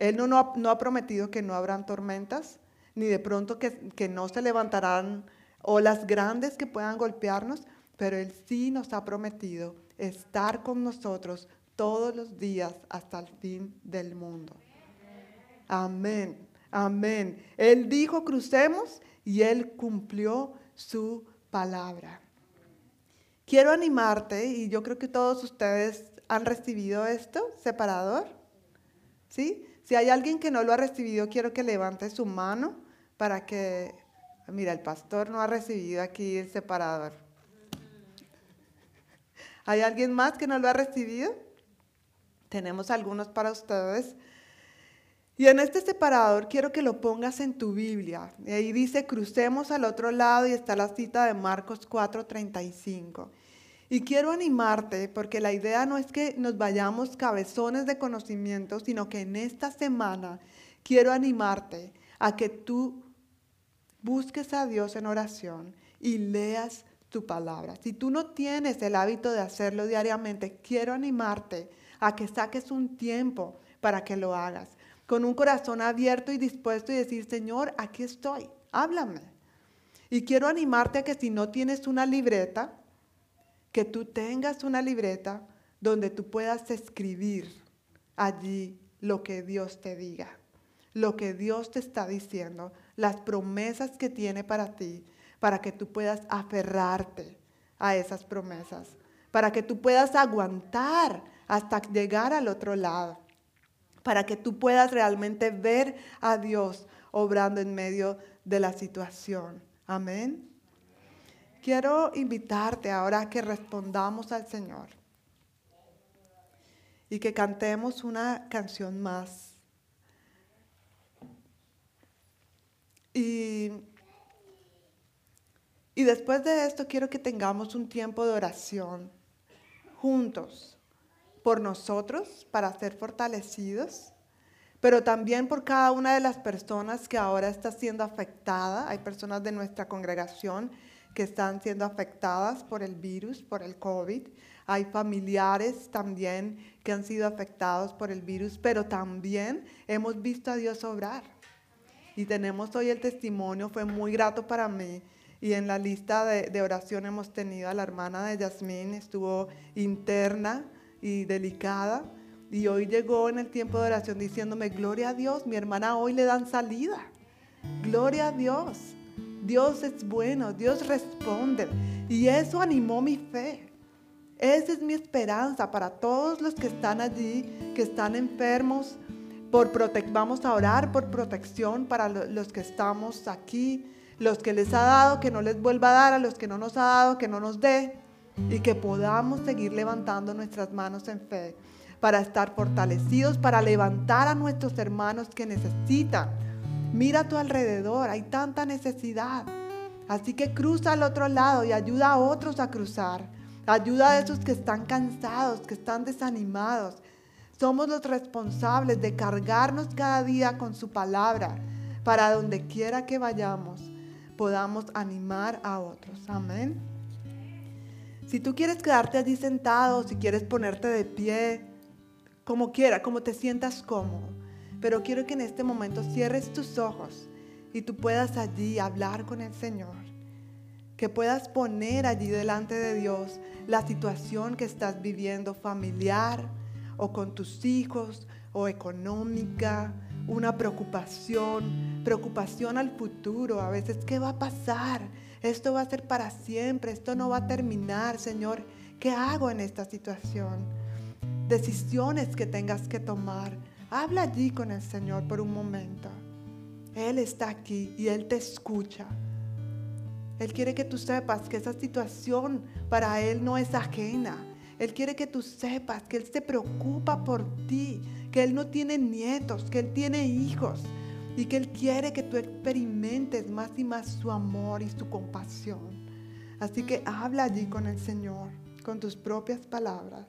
Él no, no, ha prometido que no habrán tormentas, ni de pronto que, que no se levantarán olas grandes que puedan golpearnos, pero Él sí nos ha prometido estar con nosotros todos los días hasta el fin del mundo. Amén, amén. Él dijo, crucemos y Él cumplió su palabra. Quiero animarte, y yo creo que todos ustedes han recibido esto, separador. ¿Sí? Si hay alguien que no lo ha recibido, quiero que levante su mano para que, mira, el pastor no ha recibido aquí el separador. ¿Hay alguien más que no lo ha recibido? Tenemos algunos para ustedes. Y en este separador quiero que lo pongas en tu Biblia. Y ahí dice, crucemos al otro lado y está la cita de Marcos 4:35. Y quiero animarte porque la idea no es que nos vayamos cabezones de conocimiento, sino que en esta semana quiero animarte a que tú busques a Dios en oración y leas tu palabra. Si tú no tienes el hábito de hacerlo diariamente, quiero animarte a que saques un tiempo para que lo hagas, con un corazón abierto y dispuesto y decir, Señor, aquí estoy, háblame. Y quiero animarte a que si no tienes una libreta, que tú tengas una libreta donde tú puedas escribir allí lo que Dios te diga, lo que Dios te está diciendo, las promesas que tiene para ti, para que tú puedas aferrarte a esas promesas, para que tú puedas aguantar hasta llegar al otro lado. para que tú puedas realmente ver a Dios obrando en medio de la situación. Amén. Quiero invitarte ahora a que respondamos al Señor y que cantemos una canción más. Y, y después de esto quiero que tengamos un tiempo de oración juntos por nosotros para ser fortalecidos, pero también por cada una de las personas que ahora está siendo afectada. Hay personas de nuestra congregación que están siendo afectadas por el virus, por el COVID. Hay familiares también que han sido afectados por el virus, pero también hemos visto a Dios obrar. Y tenemos hoy el testimonio, fue muy grato para mí. Y en la lista de, de oración hemos tenido a la hermana de Yasmín, estuvo interna y delicada. Y hoy llegó en el tiempo de oración diciéndome, gloria a Dios, mi hermana hoy le dan salida. Gloria a Dios. Dios es bueno, Dios responde. Y eso animó mi fe. Esa es mi esperanza para todos los que están allí, que están enfermos. Por vamos a orar por protección para los que estamos aquí, los que les ha dado, que no les vuelva a dar, a los que no nos ha dado, que no nos dé y que podamos seguir levantando nuestras manos en fe para estar fortalecidos, para levantar a nuestros hermanos que necesitan. Mira a tu alrededor, hay tanta necesidad. Así que cruza al otro lado y ayuda a otros a cruzar. Ayuda a esos que están cansados, que están desanimados. Somos los responsables de cargarnos cada día con su palabra para donde quiera que vayamos podamos animar a otros. Amén. Si tú quieres quedarte allí sentado, si quieres ponerte de pie, como quiera, como te sientas cómodo. Pero quiero que en este momento cierres tus ojos y tú puedas allí hablar con el Señor. Que puedas poner allí delante de Dios la situación que estás viviendo familiar o con tus hijos o económica, una preocupación, preocupación al futuro. A veces, ¿qué va a pasar? Esto va a ser para siempre, esto no va a terminar, Señor. ¿Qué hago en esta situación? Decisiones que tengas que tomar. Habla allí con el Señor por un momento. Él está aquí y Él te escucha. Él quiere que tú sepas que esa situación para Él no es ajena. Él quiere que tú sepas que Él se preocupa por ti, que Él no tiene nietos, que Él tiene hijos, y que Él quiere que tú experimentes más y más su amor y su compasión. Así que habla allí con el Señor, con tus propias palabras.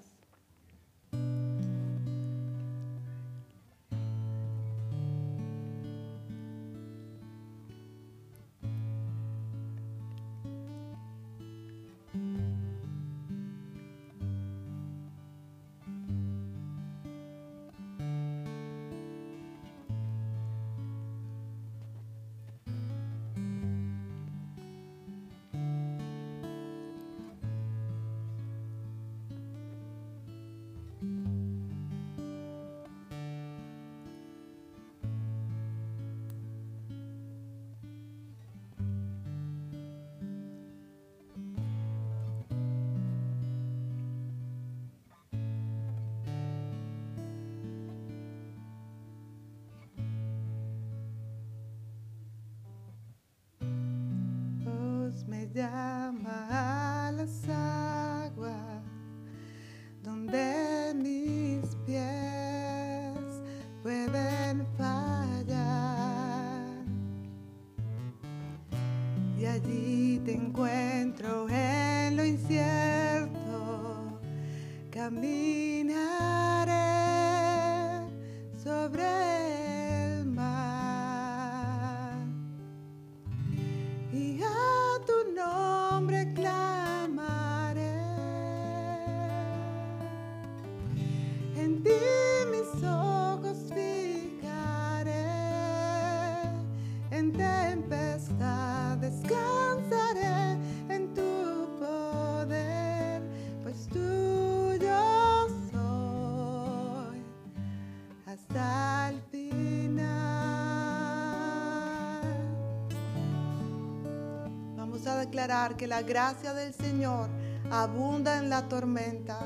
Declarar que la gracia del Señor abunda en la tormenta.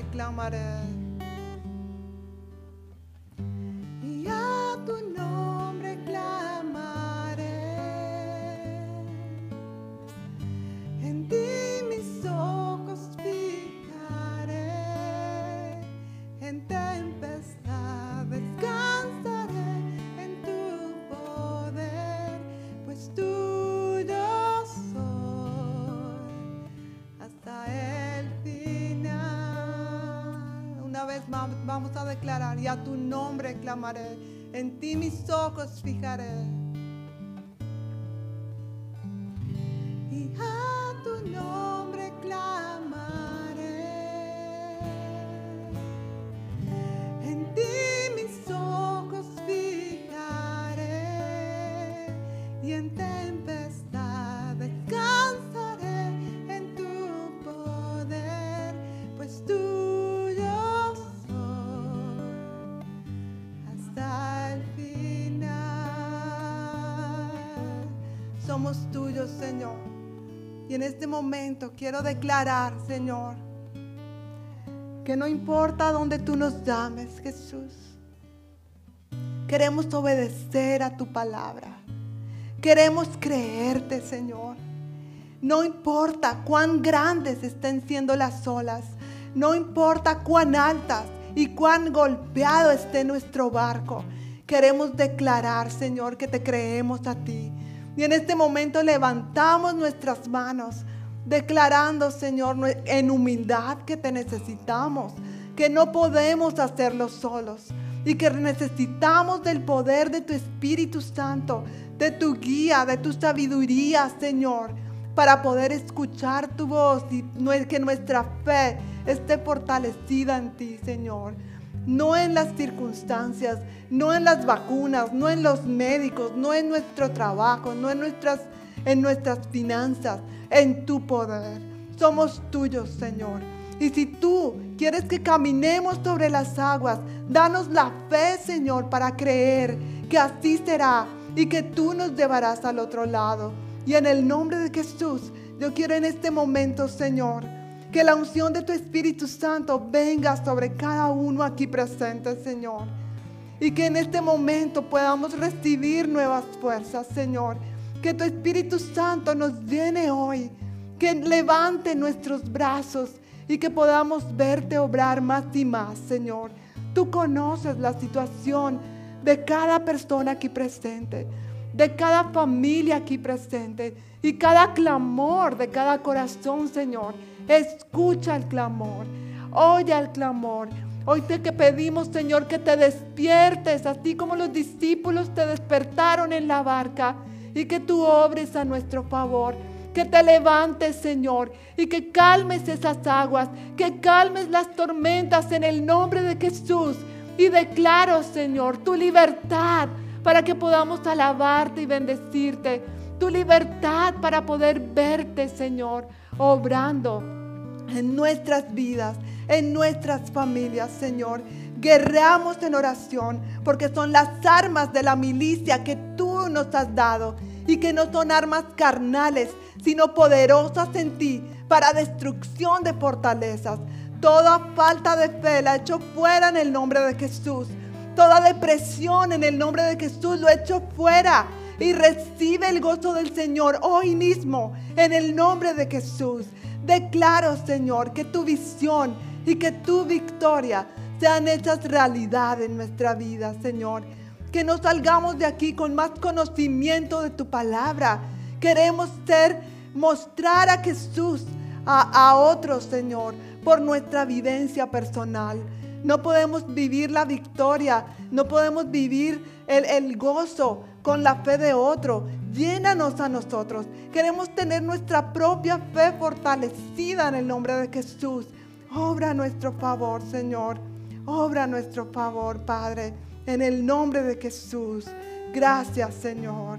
Tu nombre vamos a declarar, y a tu nombre clamaré, en ti mis ojos fijaré. Quiero declarar, Señor, que no importa dónde tú nos llames, Jesús. Queremos obedecer a tu palabra. Queremos creerte, Señor. No importa cuán grandes estén siendo las olas. No importa cuán altas y cuán golpeado esté nuestro barco. Queremos declarar, Señor, que te creemos a ti. Y en este momento levantamos nuestras manos, declarando, Señor, en humildad que te necesitamos, que no podemos hacerlo solos y que necesitamos del poder de tu Espíritu Santo, de tu guía, de tu sabiduría, Señor, para poder escuchar tu voz y que nuestra fe esté fortalecida en ti, Señor. No en las circunstancias, no en las vacunas, no en los médicos, no en nuestro trabajo, no en nuestras, en nuestras finanzas, en tu poder. Somos tuyos, Señor. Y si tú quieres que caminemos sobre las aguas, danos la fe, Señor, para creer que así será y que tú nos llevarás al otro lado. Y en el nombre de Jesús, yo quiero en este momento, Señor, que la unción de tu Espíritu Santo venga sobre cada uno aquí presente, Señor. Y que en este momento podamos recibir nuevas fuerzas, Señor. Que tu Espíritu Santo nos llene hoy. Que levante nuestros brazos y que podamos verte obrar más y más, Señor. Tú conoces la situación de cada persona aquí presente, de cada familia aquí presente y cada clamor de cada corazón, Señor. Escucha el clamor, oye el clamor. Hoy te que pedimos, Señor, que te despiertes, así como los discípulos te despertaron en la barca, y que tú obres a nuestro favor que te levantes, Señor, y que calmes esas aguas, que calmes las tormentas en el nombre de Jesús. Y declaro, Señor, tu libertad para que podamos alabarte y bendecirte. Tu libertad para poder verte, Señor, obrando en nuestras vidas, en nuestras familias, Señor. Guerreamos en oración porque son las armas de la milicia que tú nos has dado y que no son armas carnales, sino poderosas en ti para destrucción de fortalezas. Toda falta de fe la echo fuera en el nombre de Jesús. Toda depresión en el nombre de Jesús lo echo fuera. Y recibe el gozo del Señor hoy mismo en el nombre de Jesús. Declaro, Señor, que tu visión y que tu victoria sean hechas realidad en nuestra vida, Señor. Que no salgamos de aquí con más conocimiento de tu palabra. Queremos ser mostrar a Jesús a, otros, Señor, por nuestra vivencia personal. No podemos vivir la victoria, no podemos vivir el, el, gozo con la fe de otro. Llénanos a nosotros. Queremos tener nuestra propia fe fortalecida en el nombre de Jesús. Obra nuestro favor, Señor. Obra nuestro favor, Padre, en el nombre de Jesús. Gracias, Señor.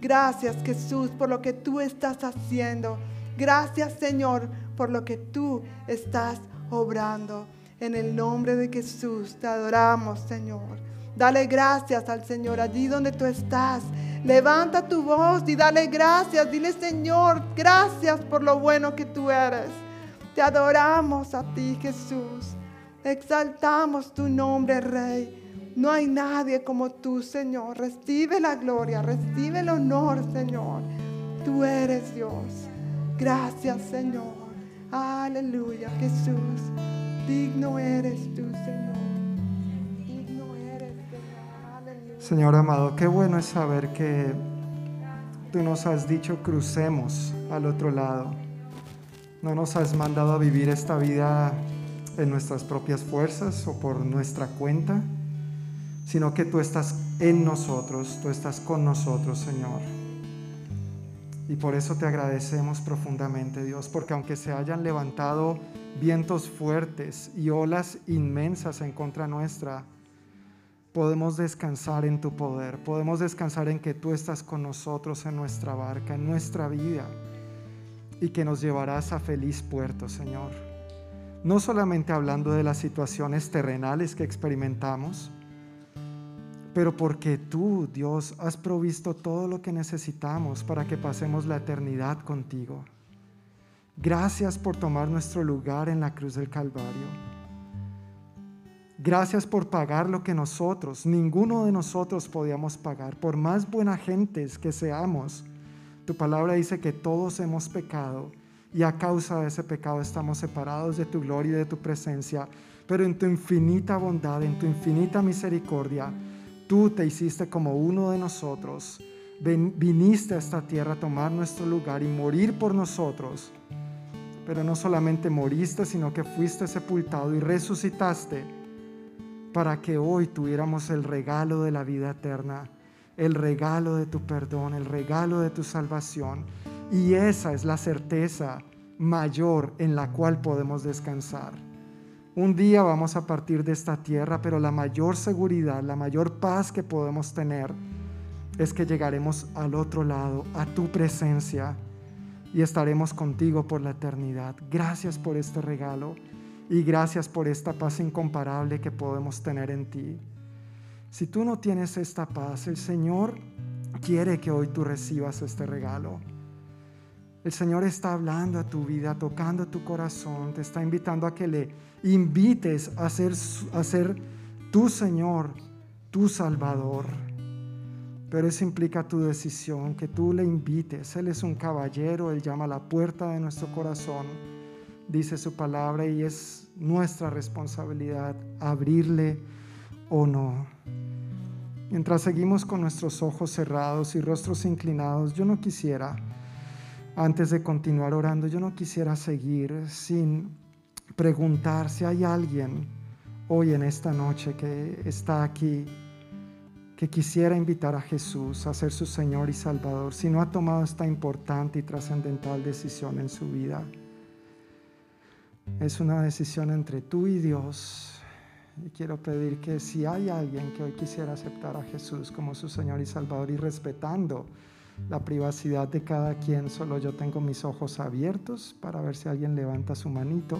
Gracias Jesús por lo que tú estás haciendo. Gracias Señor por lo que tú estás obrando. En el nombre de Jesús te adoramos Señor. Dale gracias al Señor allí donde tú estás. Levanta tu voz y dale gracias. Dile Señor, gracias por lo bueno que tú eres. Te adoramos a ti Jesús. Exaltamos tu nombre Rey. No hay nadie como tú, Señor. Recibe la gloria, recibe el honor, Señor. Tú eres Dios. Gracias, Señor. Aleluya, Jesús. Digno eres tú, Señor. Digno eres, Señor. Señor amado, qué bueno es saber que tú nos has dicho crucemos al otro lado. No nos has mandado a vivir esta vida en nuestras propias fuerzas o por nuestra cuenta sino que tú estás en nosotros, tú estás con nosotros, Señor. Y por eso te agradecemos profundamente, Dios, porque aunque se hayan levantado vientos fuertes y olas inmensas en contra nuestra, podemos descansar en tu poder, podemos descansar en que tú estás con nosotros en nuestra barca, en nuestra vida, y que nos llevarás a feliz puerto, Señor. No solamente hablando de las situaciones terrenales que experimentamos, pero porque tú, Dios, has provisto todo lo que necesitamos para que pasemos la eternidad contigo. Gracias por tomar nuestro lugar en la cruz del Calvario. Gracias por pagar lo que nosotros, ninguno de nosotros podíamos pagar. Por más buena gentes que seamos, tu palabra dice que todos hemos pecado y a causa de ese pecado estamos separados de tu gloria y de tu presencia. Pero en tu infinita bondad, en tu infinita misericordia, Tú te hiciste como uno de nosotros. viniste a esta tierra a tomar nuestro lugar y morir por nosotros. Pero no solamente moriste, sino que fuiste sepultado y resucitaste para que hoy tuviéramos el regalo de la vida eterna, el regalo de tu perdón, el regalo de tu salvación. Y esa es la certeza mayor en la cual podemos descansar. Un día vamos a partir de esta tierra, pero la mayor seguridad, la mayor paz que podemos tener es que llegaremos al otro lado, a tu presencia. y estaremos contigo por la eternidad. Gracias por este regalo y gracias por esta paz incomparable que podemos tener en ti. Si tú no tienes esta paz, el Señor quiere que hoy tú recibas este regalo. El Señor está hablando a tu vida, tocando tu corazón, te está invitando a que le invites a ser, a ser tu Señor, tu Salvador. Pero eso implica tu decisión, que tú le invites. Él es un caballero, Él llama a la puerta de nuestro corazón, dice su palabra y es nuestra responsabilidad abrirle o no. Mientras seguimos con nuestros ojos cerrados y rostros inclinados, yo no quisiera, antes de continuar orando, yo no quisiera seguir sin preguntar si hay alguien hoy en esta noche que está aquí que quisiera invitar a Jesús a ser su Señor y Salvador, si no ha tomado esta importante y trascendental decisión en su vida. Es una decisión entre tú y Dios. Y quiero pedir que si hay alguien que hoy quisiera aceptar a Jesús como su Señor y Salvador y respetando la privacidad de cada quien, solo yo tengo mis ojos abiertos para ver si alguien levanta su manito.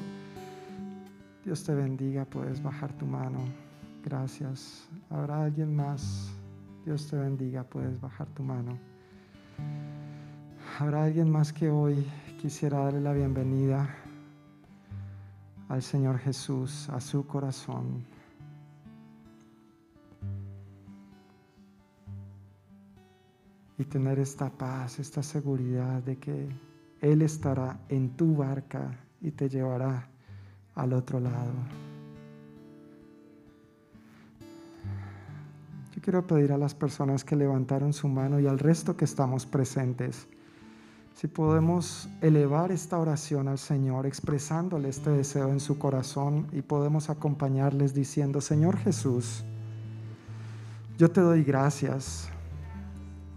Dios te bendiga, puedes bajar tu mano. Gracias. ¿Habrá alguien más? Dios te bendiga, puedes bajar tu mano. ¿Habrá alguien más que hoy quisiera darle la bienvenida al Señor Jesús, a su corazón? Y tener esta paz, esta seguridad de que Él estará en tu barca y te llevará al otro lado. Yo quiero pedir a las personas que levantaron su mano y al resto que estamos presentes, si podemos elevar esta oración al Señor expresándole este deseo en su corazón y podemos acompañarles diciendo, Señor Jesús, yo te doy gracias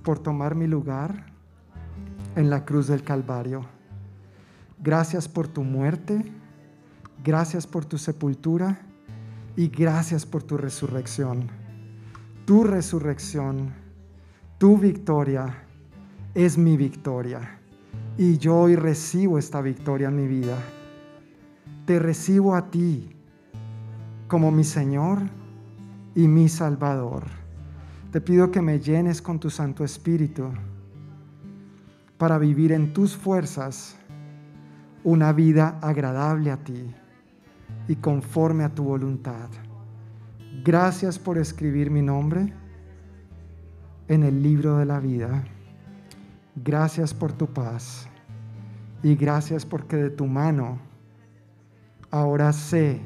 por tomar mi lugar en la cruz del Calvario. Gracias por tu muerte, gracias por tu sepultura y gracias por tu resurrección tu resurrección, tu victoria es mi victoria. Y yo hoy recibo esta victoria en mi vida. Te recibo a ti como mi Señor y mi Salvador. Te pido que me llenes con tu Santo Espíritu para vivir en tus fuerzas una vida agradable a ti y conforme a tu voluntad. Gracias por escribir mi nombre en el libro de la vida. Gracias por tu paz. Y gracias porque de tu mano ahora sé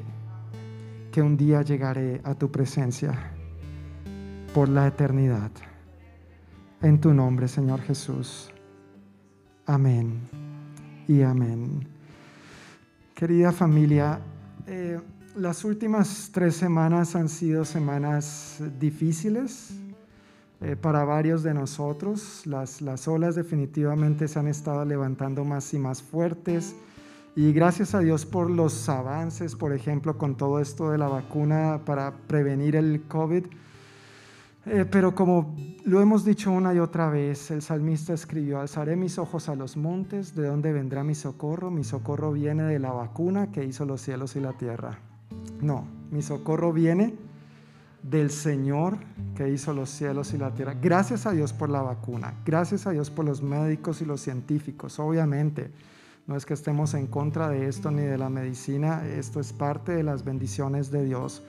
que un día llegaré a tu presencia por la eternidad. En tu nombre, Señor Jesús. Amén y amén. Querida familia, eh, las últimas tres semanas han sido semanas difíciles eh, para varios de nosotros. Las, las olas definitivamente se han estado levantando más y más fuertes. Y gracias a Dios por los avances, por ejemplo, con todo esto de la vacuna para prevenir el COVID. Eh, pero como lo hemos dicho una y otra vez, el salmista escribió, alzaré mis ojos a los montes, ¿de dónde vendrá mi socorro? Mi socorro viene de la vacuna que hizo los cielos y la tierra. No, mi socorro viene del Señor que hizo los cielos y la tierra. Gracias a Dios por la vacuna, gracias a Dios por los médicos y los científicos. Obviamente, no es que estemos en contra de esto ni de la medicina, esto es parte de las bendiciones de Dios.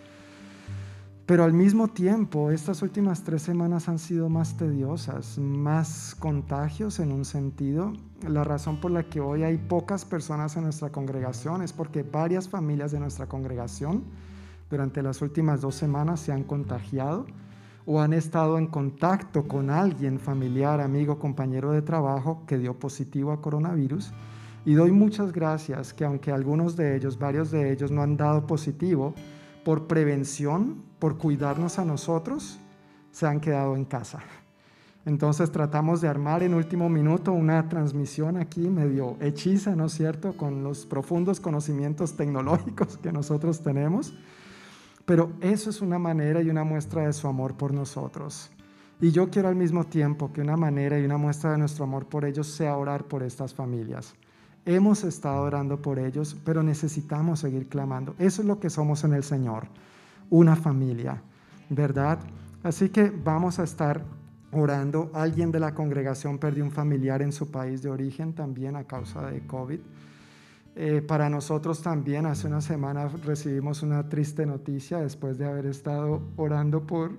Pero al mismo tiempo, estas últimas tres semanas han sido más tediosas, más contagios en un sentido. La razón por la que hoy hay pocas personas en nuestra congregación es porque varias familias de nuestra congregación durante las últimas dos semanas se han contagiado o han estado en contacto con alguien, familiar, amigo, compañero de trabajo que dio positivo a coronavirus. Y doy muchas gracias que aunque algunos de ellos, varios de ellos no han dado positivo, por prevención, por cuidarnos a nosotros, se han quedado en casa. Entonces tratamos de armar en último minuto una transmisión aquí medio hechiza, ¿no es cierto?, con los profundos conocimientos tecnológicos que nosotros tenemos. Pero eso es una manera y una muestra de su amor por nosotros. Y yo quiero al mismo tiempo que una manera y una muestra de nuestro amor por ellos sea orar por estas familias. Hemos estado orando por ellos, pero necesitamos seguir clamando. Eso es lo que somos en el Señor, una familia, ¿verdad? Así que vamos a estar orando. Alguien de la congregación perdió un familiar en su país de origen también a causa de COVID. Eh, para nosotros también, hace una semana recibimos una triste noticia después de haber estado orando por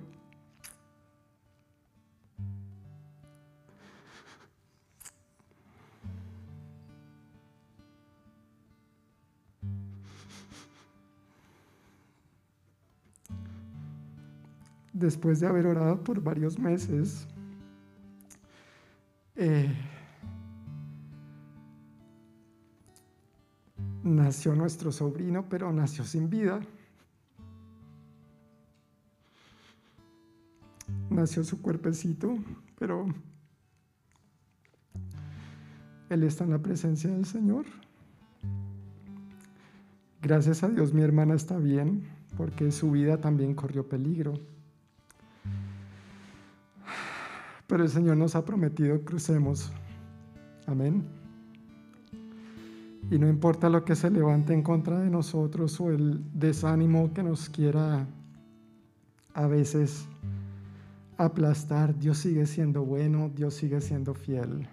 después de haber orado por varios meses, eh, nació nuestro sobrino, pero nació sin vida. Nació su cuerpecito, pero él está en la presencia del Señor. Gracias a Dios mi hermana está bien, porque su vida también corrió peligro. Pero el Señor nos ha prometido crucemos. Amén. Y no importa lo que se levante en contra de nosotros o el desánimo que nos quiera a veces aplastar, Dios sigue siendo bueno, Dios sigue siendo fiel.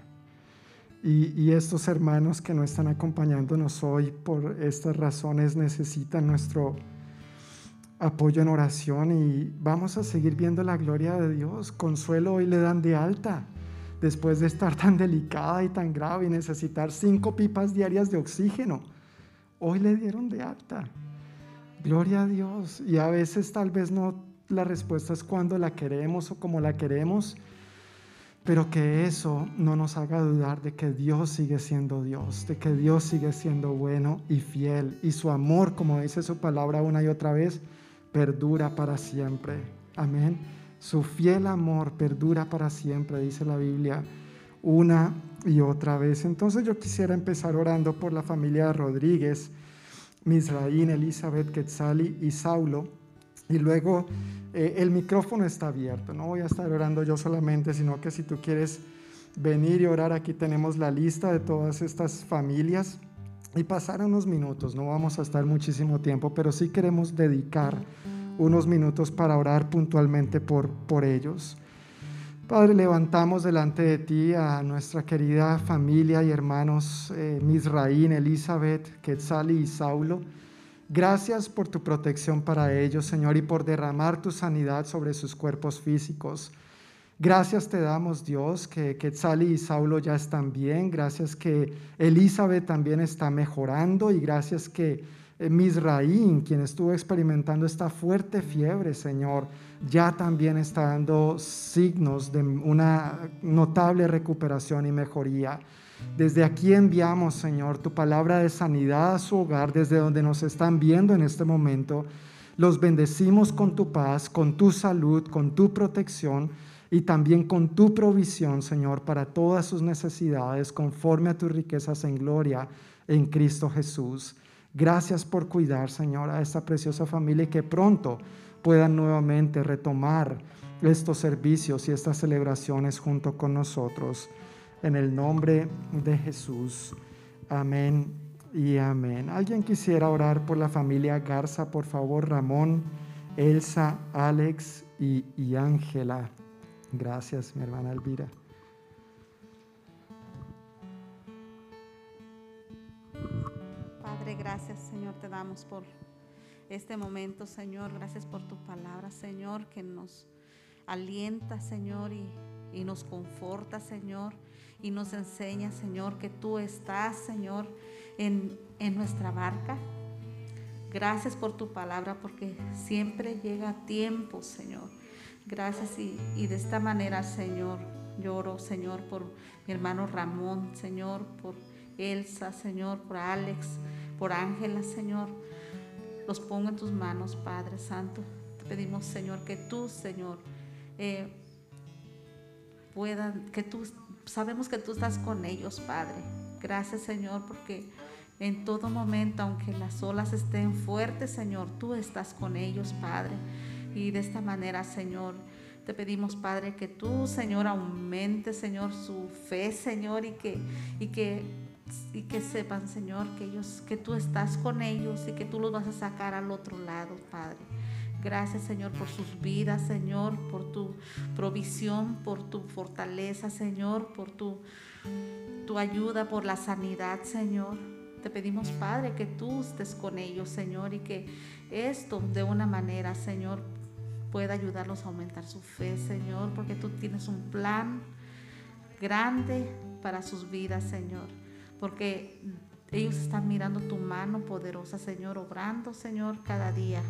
Y, y, estos hermanos que no están acompañándonos hoy por estas razones necesitan nuestro apoyo en oración y vamos a seguir viendo la gloria de Dios. Consuelo hoy le dan de alta después de estar tan delicada y tan grave y necesitar cinco pipas diarias de oxígeno. Hoy le dieron de alta. Gloria a Dios. Y a veces tal vez no la respuesta es cuando la queremos o como la queremos, pero que eso no nos haga dudar de que Dios sigue siendo Dios, de que Dios sigue siendo bueno y fiel y su amor, como dice su palabra una y otra vez, perdura para siempre. Amén. Su fiel amor perdura para siempre, dice la Biblia una y otra vez. Entonces yo quisiera empezar orando por la familia Rodríguez, Misraín, Elizabeth, Quetzali y Saulo. Y luego eh, el micrófono está abierto. No voy a estar orando yo solamente, sino que si tú quieres venir y orar, aquí tenemos la lista de todas estas familias y pasar unos minutos. No vamos a estar muchísimo tiempo, pero sí queremos dedicar unos minutos para orar puntualmente por, por ellos. Padre, levantamos delante de ti a nuestra querida familia y hermanos eh, Misraín, Elizabeth, Quetzali y Saulo. Gracias por tu protección para ellos, Señor, y por derramar tu sanidad sobre sus cuerpos físicos. Gracias te damos, Dios, que Quetzali y Saulo ya están bien. Gracias que Elizabeth también está mejorando y gracias que eh, Misraín, quien estuvo experimentando esta fuerte fiebre, Señor, ya también está dando signos de una notable recuperación y mejoría. Desde aquí enviamos, Señor, tu palabra de sanidad a su hogar, desde donde nos están viendo en este momento. Los bendecimos con tu paz, con tu salud, con tu protección y también con tu provisión, Señor, para todas sus necesidades, conforme a tus riquezas en gloria en Cristo Jesús. Gracias por cuidar, Señor, a esta preciosa familia y que pronto puedan nuevamente retomar estos servicios y estas celebraciones junto con nosotros. En el nombre de Jesús. Amén y amén. ¿Alguien quisiera orar por la familia Garza? Por favor, Ramón, Elsa, Alex y Ángela. Gracias, mi hermana Elvira. Padre, gracias, Señor, te damos por este momento, Señor. Gracias por tu palabra, Señor, que nos alienta, Señor, y, y nos conforta, Señor, y nos enseña, Señor, que tú estás, Señor, en, en nuestra barca. Gracias por tu palabra, porque siempre llega tiempo, Señor Gracias y, de esta manera, Señor, lloro, Señor, por mi hermano Ramón, Señor, por Elsa, Señor, por Alex, por Ángela, Señor. Los pongo en tus manos, Padre Santo. Te pedimos, Señor, que tú, Señor, eh, puedan, que tú, sabemos que tú estás con ellos, Padre. Gracias, Señor, porque en todo momento, aunque las olas estén fuertes, Señor, tú estás con ellos, Padre. Y de esta manera, Señor, Te pedimos, Padre, que tú, Señor, aumente, Señor, su fe, Señor, y que, y que, y que sepan, Señor, que ellos, que tú estás con ellos y que tú los vas a sacar al otro lado, Padre. Gracias, Señor, por sus vidas, Señor, por tu provisión, por tu fortaleza, Señor, por tu, tu ayuda, por la sanidad, Señor. Te pedimos, Padre, que tú estés con ellos, Señor, y que esto de una manera, Señor, pueda ayudarlos a aumentar su fe, Señor, porque tú tienes un plan grande para sus vidas, Señor, porque ellos están mirando tu mano poderosa, Señor, obrando, Señor, cada día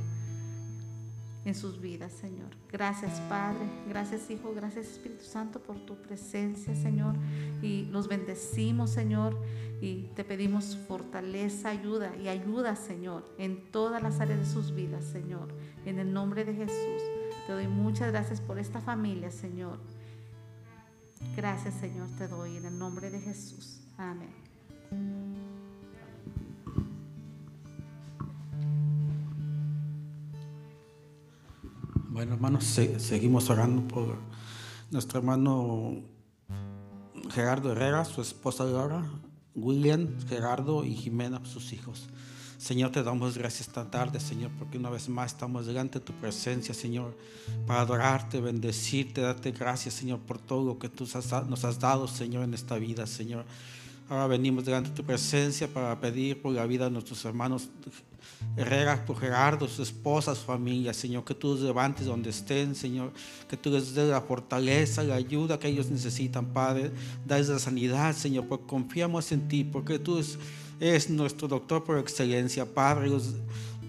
en sus vidas, Señor. Gracias, Padre. Gracias, Hijo. Gracias, Espíritu Santo, por tu presencia, Señor. Y los bendecimos, Señor. Y te pedimos fortaleza, ayuda y ayuda, Señor, en todas las áreas de sus vidas, Señor. En el nombre de Jesús. Te doy muchas gracias por esta familia, Señor. Gracias, Señor, te doy en el nombre de Jesús. Amén. Bueno, hermanos, seguimos orando por nuestro hermano Gerardo Herrera, su esposa Laura, William, Gerardo y Jimena, sus hijos. Señor, te damos gracias esta tarde, Señor, porque una vez más estamos delante de tu presencia, Señor, para adorarte, bendecirte, darte gracias, Señor, por todo lo que tú nos has dado, Señor, en esta vida, Señor. Ahora venimos delante de tu presencia para pedir por la vida de nuestros hermanos Herrera, por Gerardo, su esposa, su familia, Señor, que tú los levantes donde estén, Señor, que tú les des la fortaleza, la ayuda que ellos necesitan, Padre, dales la sanidad, Señor, porque confiamos en ti, porque tú eres nuestro doctor por excelencia, Padre,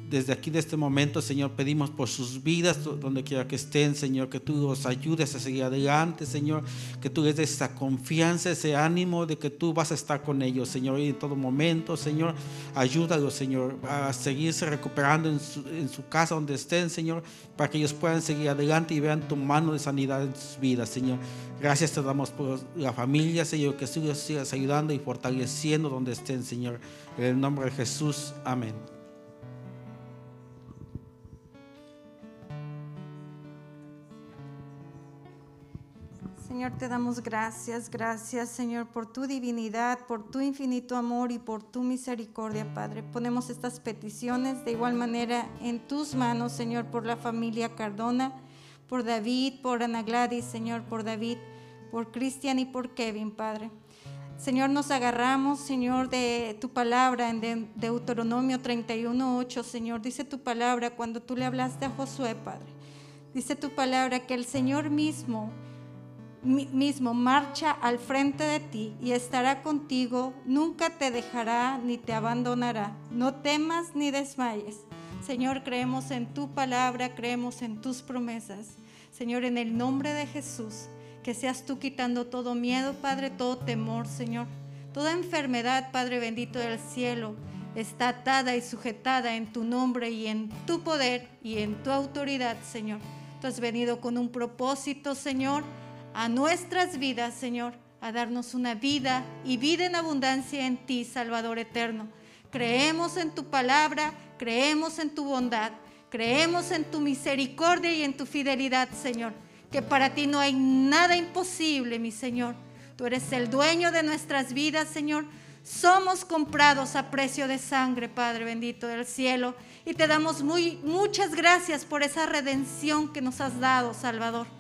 desde aquí, de este momento, Señor, pedimos por sus vidas, donde quiera que estén, Señor, que tú los ayudes a seguir adelante, Señor, que tú les des esa confianza, ese ánimo de que tú vas a estar con ellos, Señor, y en todo momento, Señor, ayúdalos, Señor, a seguirse recuperando en su, en su casa donde estén, Señor, para que ellos puedan seguir adelante y vean tu mano de sanidad en sus vidas, Señor. Gracias te damos por la familia, Señor, que sigas ayudando y fortaleciendo donde estén, Señor. En el nombre de Jesús, amén. Señor, te damos gracias, gracias Señor por tu divinidad, por tu infinito amor y por tu misericordia, Padre. Ponemos estas peticiones de igual manera en tus manos, Señor, por la familia Cardona, por David, por Ana Gladys, Señor, por David, por Cristian y por Kevin, Padre. Señor, nos agarramos, Señor, de tu palabra en Deuteronomio 31.8, Señor. Dice tu palabra cuando tú le hablaste a Josué, Padre. Dice tu palabra que el Señor mismo mismo marcha al frente de ti y estará contigo, nunca te dejará ni te abandonará. No temas ni desmayes. Señor, creemos en tu palabra, creemos en tus promesas. Señor, en el nombre de Jesús, que seas tú quitando todo miedo, Padre, todo temor, Señor. Toda enfermedad, Padre bendito del cielo, está atada y sujetada en tu nombre y en tu poder y en tu autoridad, Señor. Tú has venido con un propósito, Señor a nuestras vidas, Señor, a darnos una vida y vida en abundancia en ti, Salvador eterno. Creemos en tu palabra, creemos en tu bondad, creemos en tu misericordia y en tu fidelidad, Señor. Que para ti no hay nada imposible, mi Señor. Tú eres el dueño de nuestras vidas, Señor. Somos comprados a precio de sangre, Padre bendito del cielo. Y te damos muy, muchas gracias por esa redención que nos has dado, Salvador.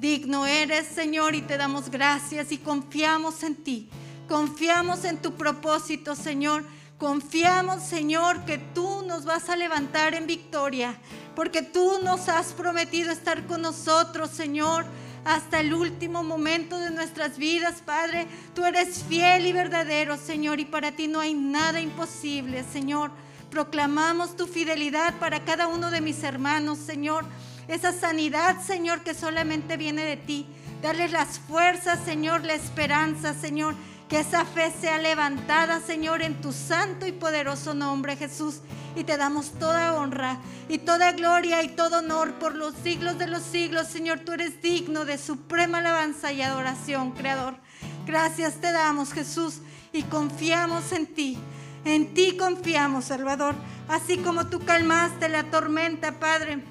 Digno eres, Señor, y te damos gracias y confiamos en ti. Confiamos en tu propósito, Señor. Confiamos, Señor, que tú nos vas a levantar en victoria, porque tú nos has prometido estar con nosotros, Señor, hasta el último momento de nuestras vidas, Padre. Tú eres fiel y verdadero, Señor, y para ti no hay nada imposible, Señor. Proclamamos tu fidelidad para cada uno de mis hermanos, Señor esa sanidad, Señor, que solamente viene de ti. Darles las fuerzas, Señor, la esperanza, Señor. Que esa fe sea levantada, Señor, en tu santo y poderoso nombre, Jesús. Y te damos toda honra y toda gloria y todo honor por los siglos de los siglos, Señor. Tú eres digno de suprema alabanza y adoración, Creador. Gracias te damos, Jesús, y confiamos en ti. En ti confiamos, Salvador. Así como tú calmaste la tormenta, Padre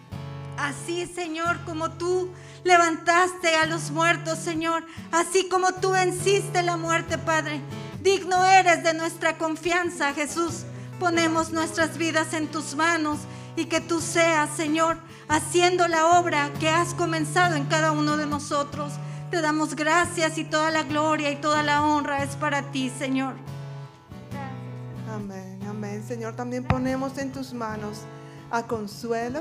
Así, Señor, como tú levantaste a los muertos, Señor, así como tú venciste la muerte, Padre. Digno eres de nuestra confianza, Jesús. Ponemos nuestras vidas en tus manos y que tú seas, Señor, haciendo la obra que has comenzado en cada uno de nosotros. Te damos gracias y toda la gloria y toda la honra es para ti, Señor. Amén, amén. Señor, también ponemos en tus manos a Consuelo.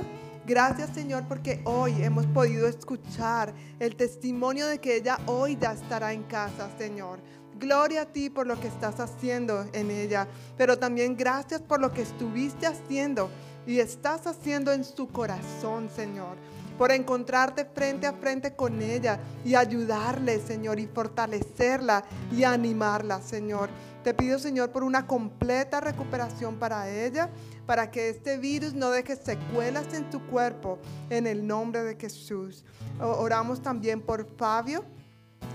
Gracias, Señor, porque hoy hemos podido escuchar el testimonio de que ella hoy ya estará en casa, Señor. Gloria a ti por lo que estás haciendo en ella, pero también gracias por lo que estuviste haciendo y estás haciendo en su corazón, Señor. Por encontrarte frente a frente con ella y ayudarle, Señor, y fortalecerla y animarla, Señor. Te pido, Señor, por una completa recuperación para ella, para que este virus no deje secuelas en tu cuerpo, en el nombre de Jesús. Oramos también por Fabio,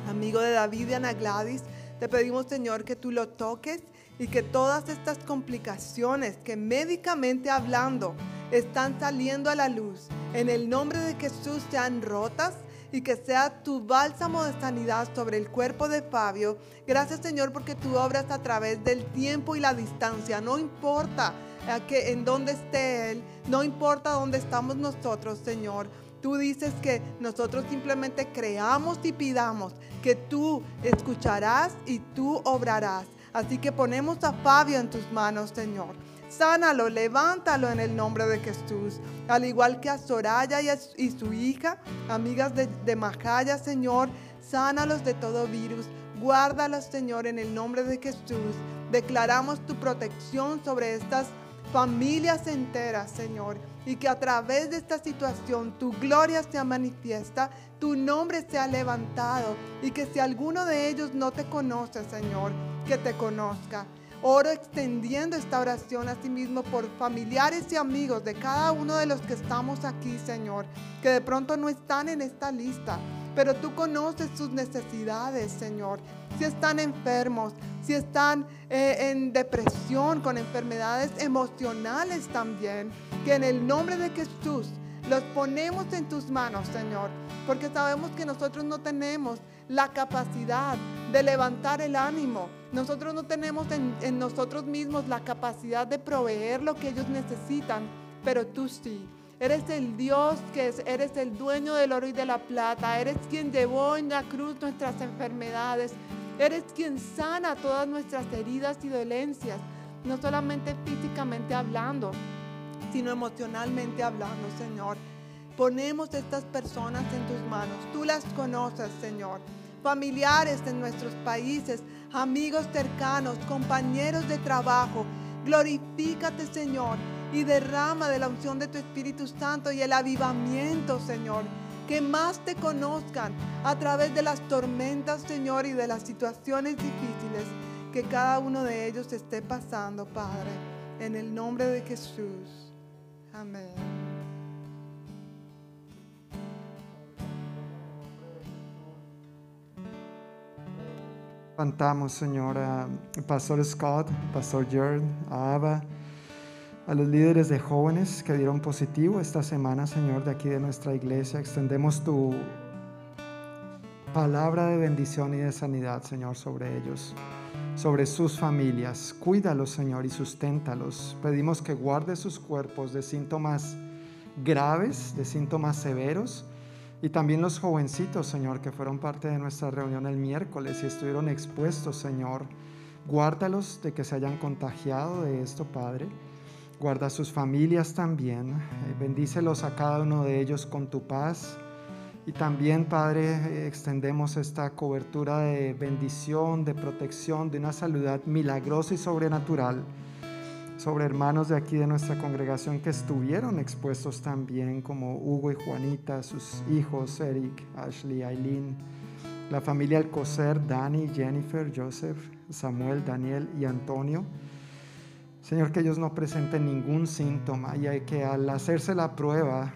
amigo de David y Ana Gladys. Te pedimos, Señor, que tú lo toques y que todas estas complicaciones que médicamente hablando están saliendo a la luz, en el nombre de Jesús sean rotas y que sea tu bálsamo de sanidad sobre el cuerpo de Fabio. Gracias Señor porque tú obras a través del tiempo y la distancia. No importa eh, que en dónde esté Él, no importa dónde estamos nosotros, Señor. Tú dices que nosotros simplemente creamos y pidamos que tú escucharás y tú obrarás. Así que ponemos a Fabio en tus manos, Señor. Sánalo, levántalo en el nombre de Jesús. Al igual que a Soraya y, su hija, amigas de, de Majaya, Señor, sánalos de todo virus. Guárdalos, Señor, en el nombre de Jesús. Declaramos tu protección sobre estas familias enteras, Señor. Y que a través de esta situación tu gloria sea manifiesta, tu nombre sea levantado. Y que si alguno de ellos no te conoce, Señor, que te conozca. Oro extendiendo esta oración a sí mismo por familiares y amigos de cada uno de los que estamos aquí, Señor, que de pronto no están en esta lista, pero tú conoces sus necesidades, Señor. Si están enfermos, si están eh, en depresión, con enfermedades emocionales también, que en el nombre de Jesús los ponemos en tus manos, Señor, porque sabemos que nosotros no tenemos la capacidad de levantar el ánimo. Nosotros no tenemos en, nosotros mismos la capacidad de proveer lo que ellos necesitan, pero tú sí. Eres el Dios que es, eres el dueño del oro y de la plata. Eres quien llevó en la cruz nuestras enfermedades. Eres quien sana todas nuestras heridas y dolencias. No solamente físicamente hablando, sino emocionalmente hablando, Señor. Ponemos estas personas en tus manos. Tú las conoces, Señor. Familiares en nuestros países, amigos cercanos, compañeros de trabajo. Glorifícate, Señor, y derrama de la unción de tu Espíritu Santo y el avivamiento, Señor. Que más te conozcan a través de las tormentas, Señor, y de las situaciones difíciles que cada uno de ellos esté pasando, Padre. En el nombre de Jesús. Amén. Cantamos, Señor, a Pastor Scott, Pastor Jern, a Ava, a los líderes de jóvenes que dieron positivo esta semana, Señor, de aquí de nuestra iglesia. Extendemos tu palabra de bendición y de sanidad, Señor, sobre ellos, sobre sus familias. Cuídalos, Señor, y susténtalos. Pedimos que guarde sus cuerpos de síntomas graves, de síntomas severos y también los jovencitos, Señor, que fueron parte de nuestra reunión el miércoles y estuvieron expuestos, Señor. Guárdalos de que se hayan contagiado de esto, Padre. Guarda sus familias también. Eh, bendícelos a cada uno de ellos con tu paz. Y también, Padre, extendemos esta cobertura de bendición, de protección, de una salud milagrosa y sobrenatural sobre hermanos de aquí de nuestra congregación que estuvieron expuestos también, como Hugo y Juanita, sus hijos, Eric, Ashley, Aileen, la familia Alcocer, Dani, Jennifer, Joseph, Samuel, Daniel y Antonio. Señor, que ellos no presenten ningún síntoma y que al hacerse la prueba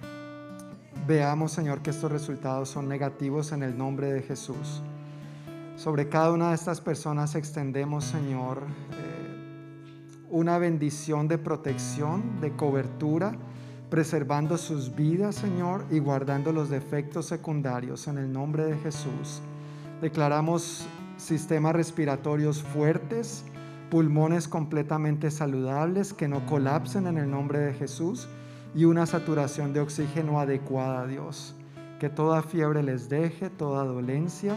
veamos, Señor, que estos resultados son negativos en el nombre de Jesús. Sobre cada una de estas personas extendemos, Señor, eh, una bendición de protección, de cobertura, preservando sus vidas, Señor, y guardando los defectos secundarios en el nombre de Jesús. Declaramos sistemas respiratorios fuertes, pulmones completamente saludables que no colapsen en el nombre de Jesús y una saturación de oxígeno adecuada, Dios. Que toda fiebre les deje, toda dolencia,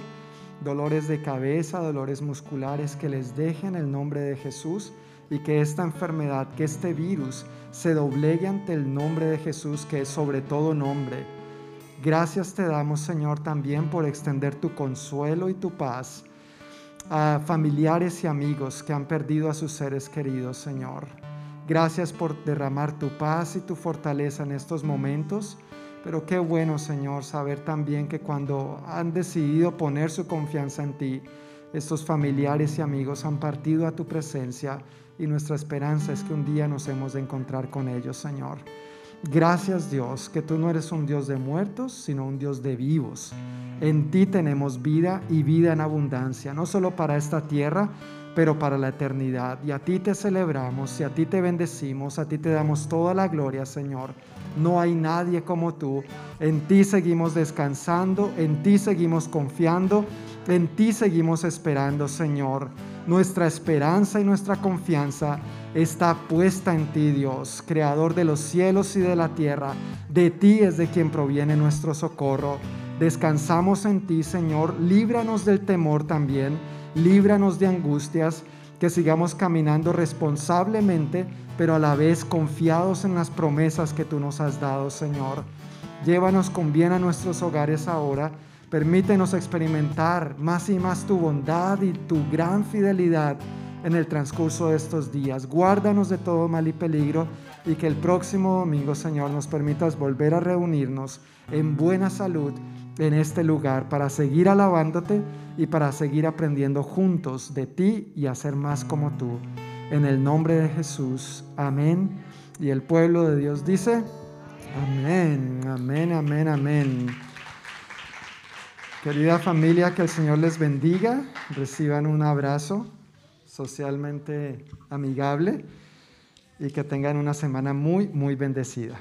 dolores de cabeza, dolores musculares, que les deje en el nombre de Jesús y que esta enfermedad, que este virus se doblegue ante el nombre de Jesús, que es sobre todo nombre. Gracias te damos, Señor, también por extender tu consuelo y tu paz a familiares y amigos que han perdido a sus seres queridos, Señor. Gracias por derramar tu paz y tu fortaleza en estos momentos. Pero qué bueno, Señor, saber también que cuando han decidido poner su confianza en ti, estos familiares y amigos han partido a tu presencia y nuestra esperanza es que un día nos hemos de encontrar con ellos, Señor. Gracias Dios, que tú no eres un Dios de muertos, sino un Dios de vivos. En ti tenemos vida y vida en abundancia, no solo para esta tierra, pero para la eternidad. Y a ti te celebramos, y a ti te bendecimos, a ti te damos toda la gloria, Señor. No hay nadie como tú. En ti seguimos descansando, en ti seguimos confiando, en ti seguimos esperando, Señor. Nuestra esperanza y nuestra confianza está puesta en ti, Dios, creador de los cielos y de la tierra. De ti es de quien proviene nuestro socorro. Descansamos en ti, Señor. Líbranos del temor también. Líbranos de angustias. Que sigamos caminando responsablemente, pero a la vez confiados en las promesas que tú nos has dado, Señor. Llévanos con bien a nuestros hogares ahora Permítenos experimentar más y más tu bondad y tu gran fidelidad en el transcurso de estos días. Guárdanos de todo mal y peligro y que el próximo domingo, Señor, nos permitas volver a reunirnos en buena salud en este lugar para seguir alabándote y para seguir aprendiendo juntos de ti y hacer más como tú. En el nombre de Jesús. Amén. Y el pueblo de Dios dice, amén, amén, amén, amén. Querida familia, que el Señor les bendiga. Reciban un abrazo socialmente amigable y que tengan una semana muy, muy bendecida.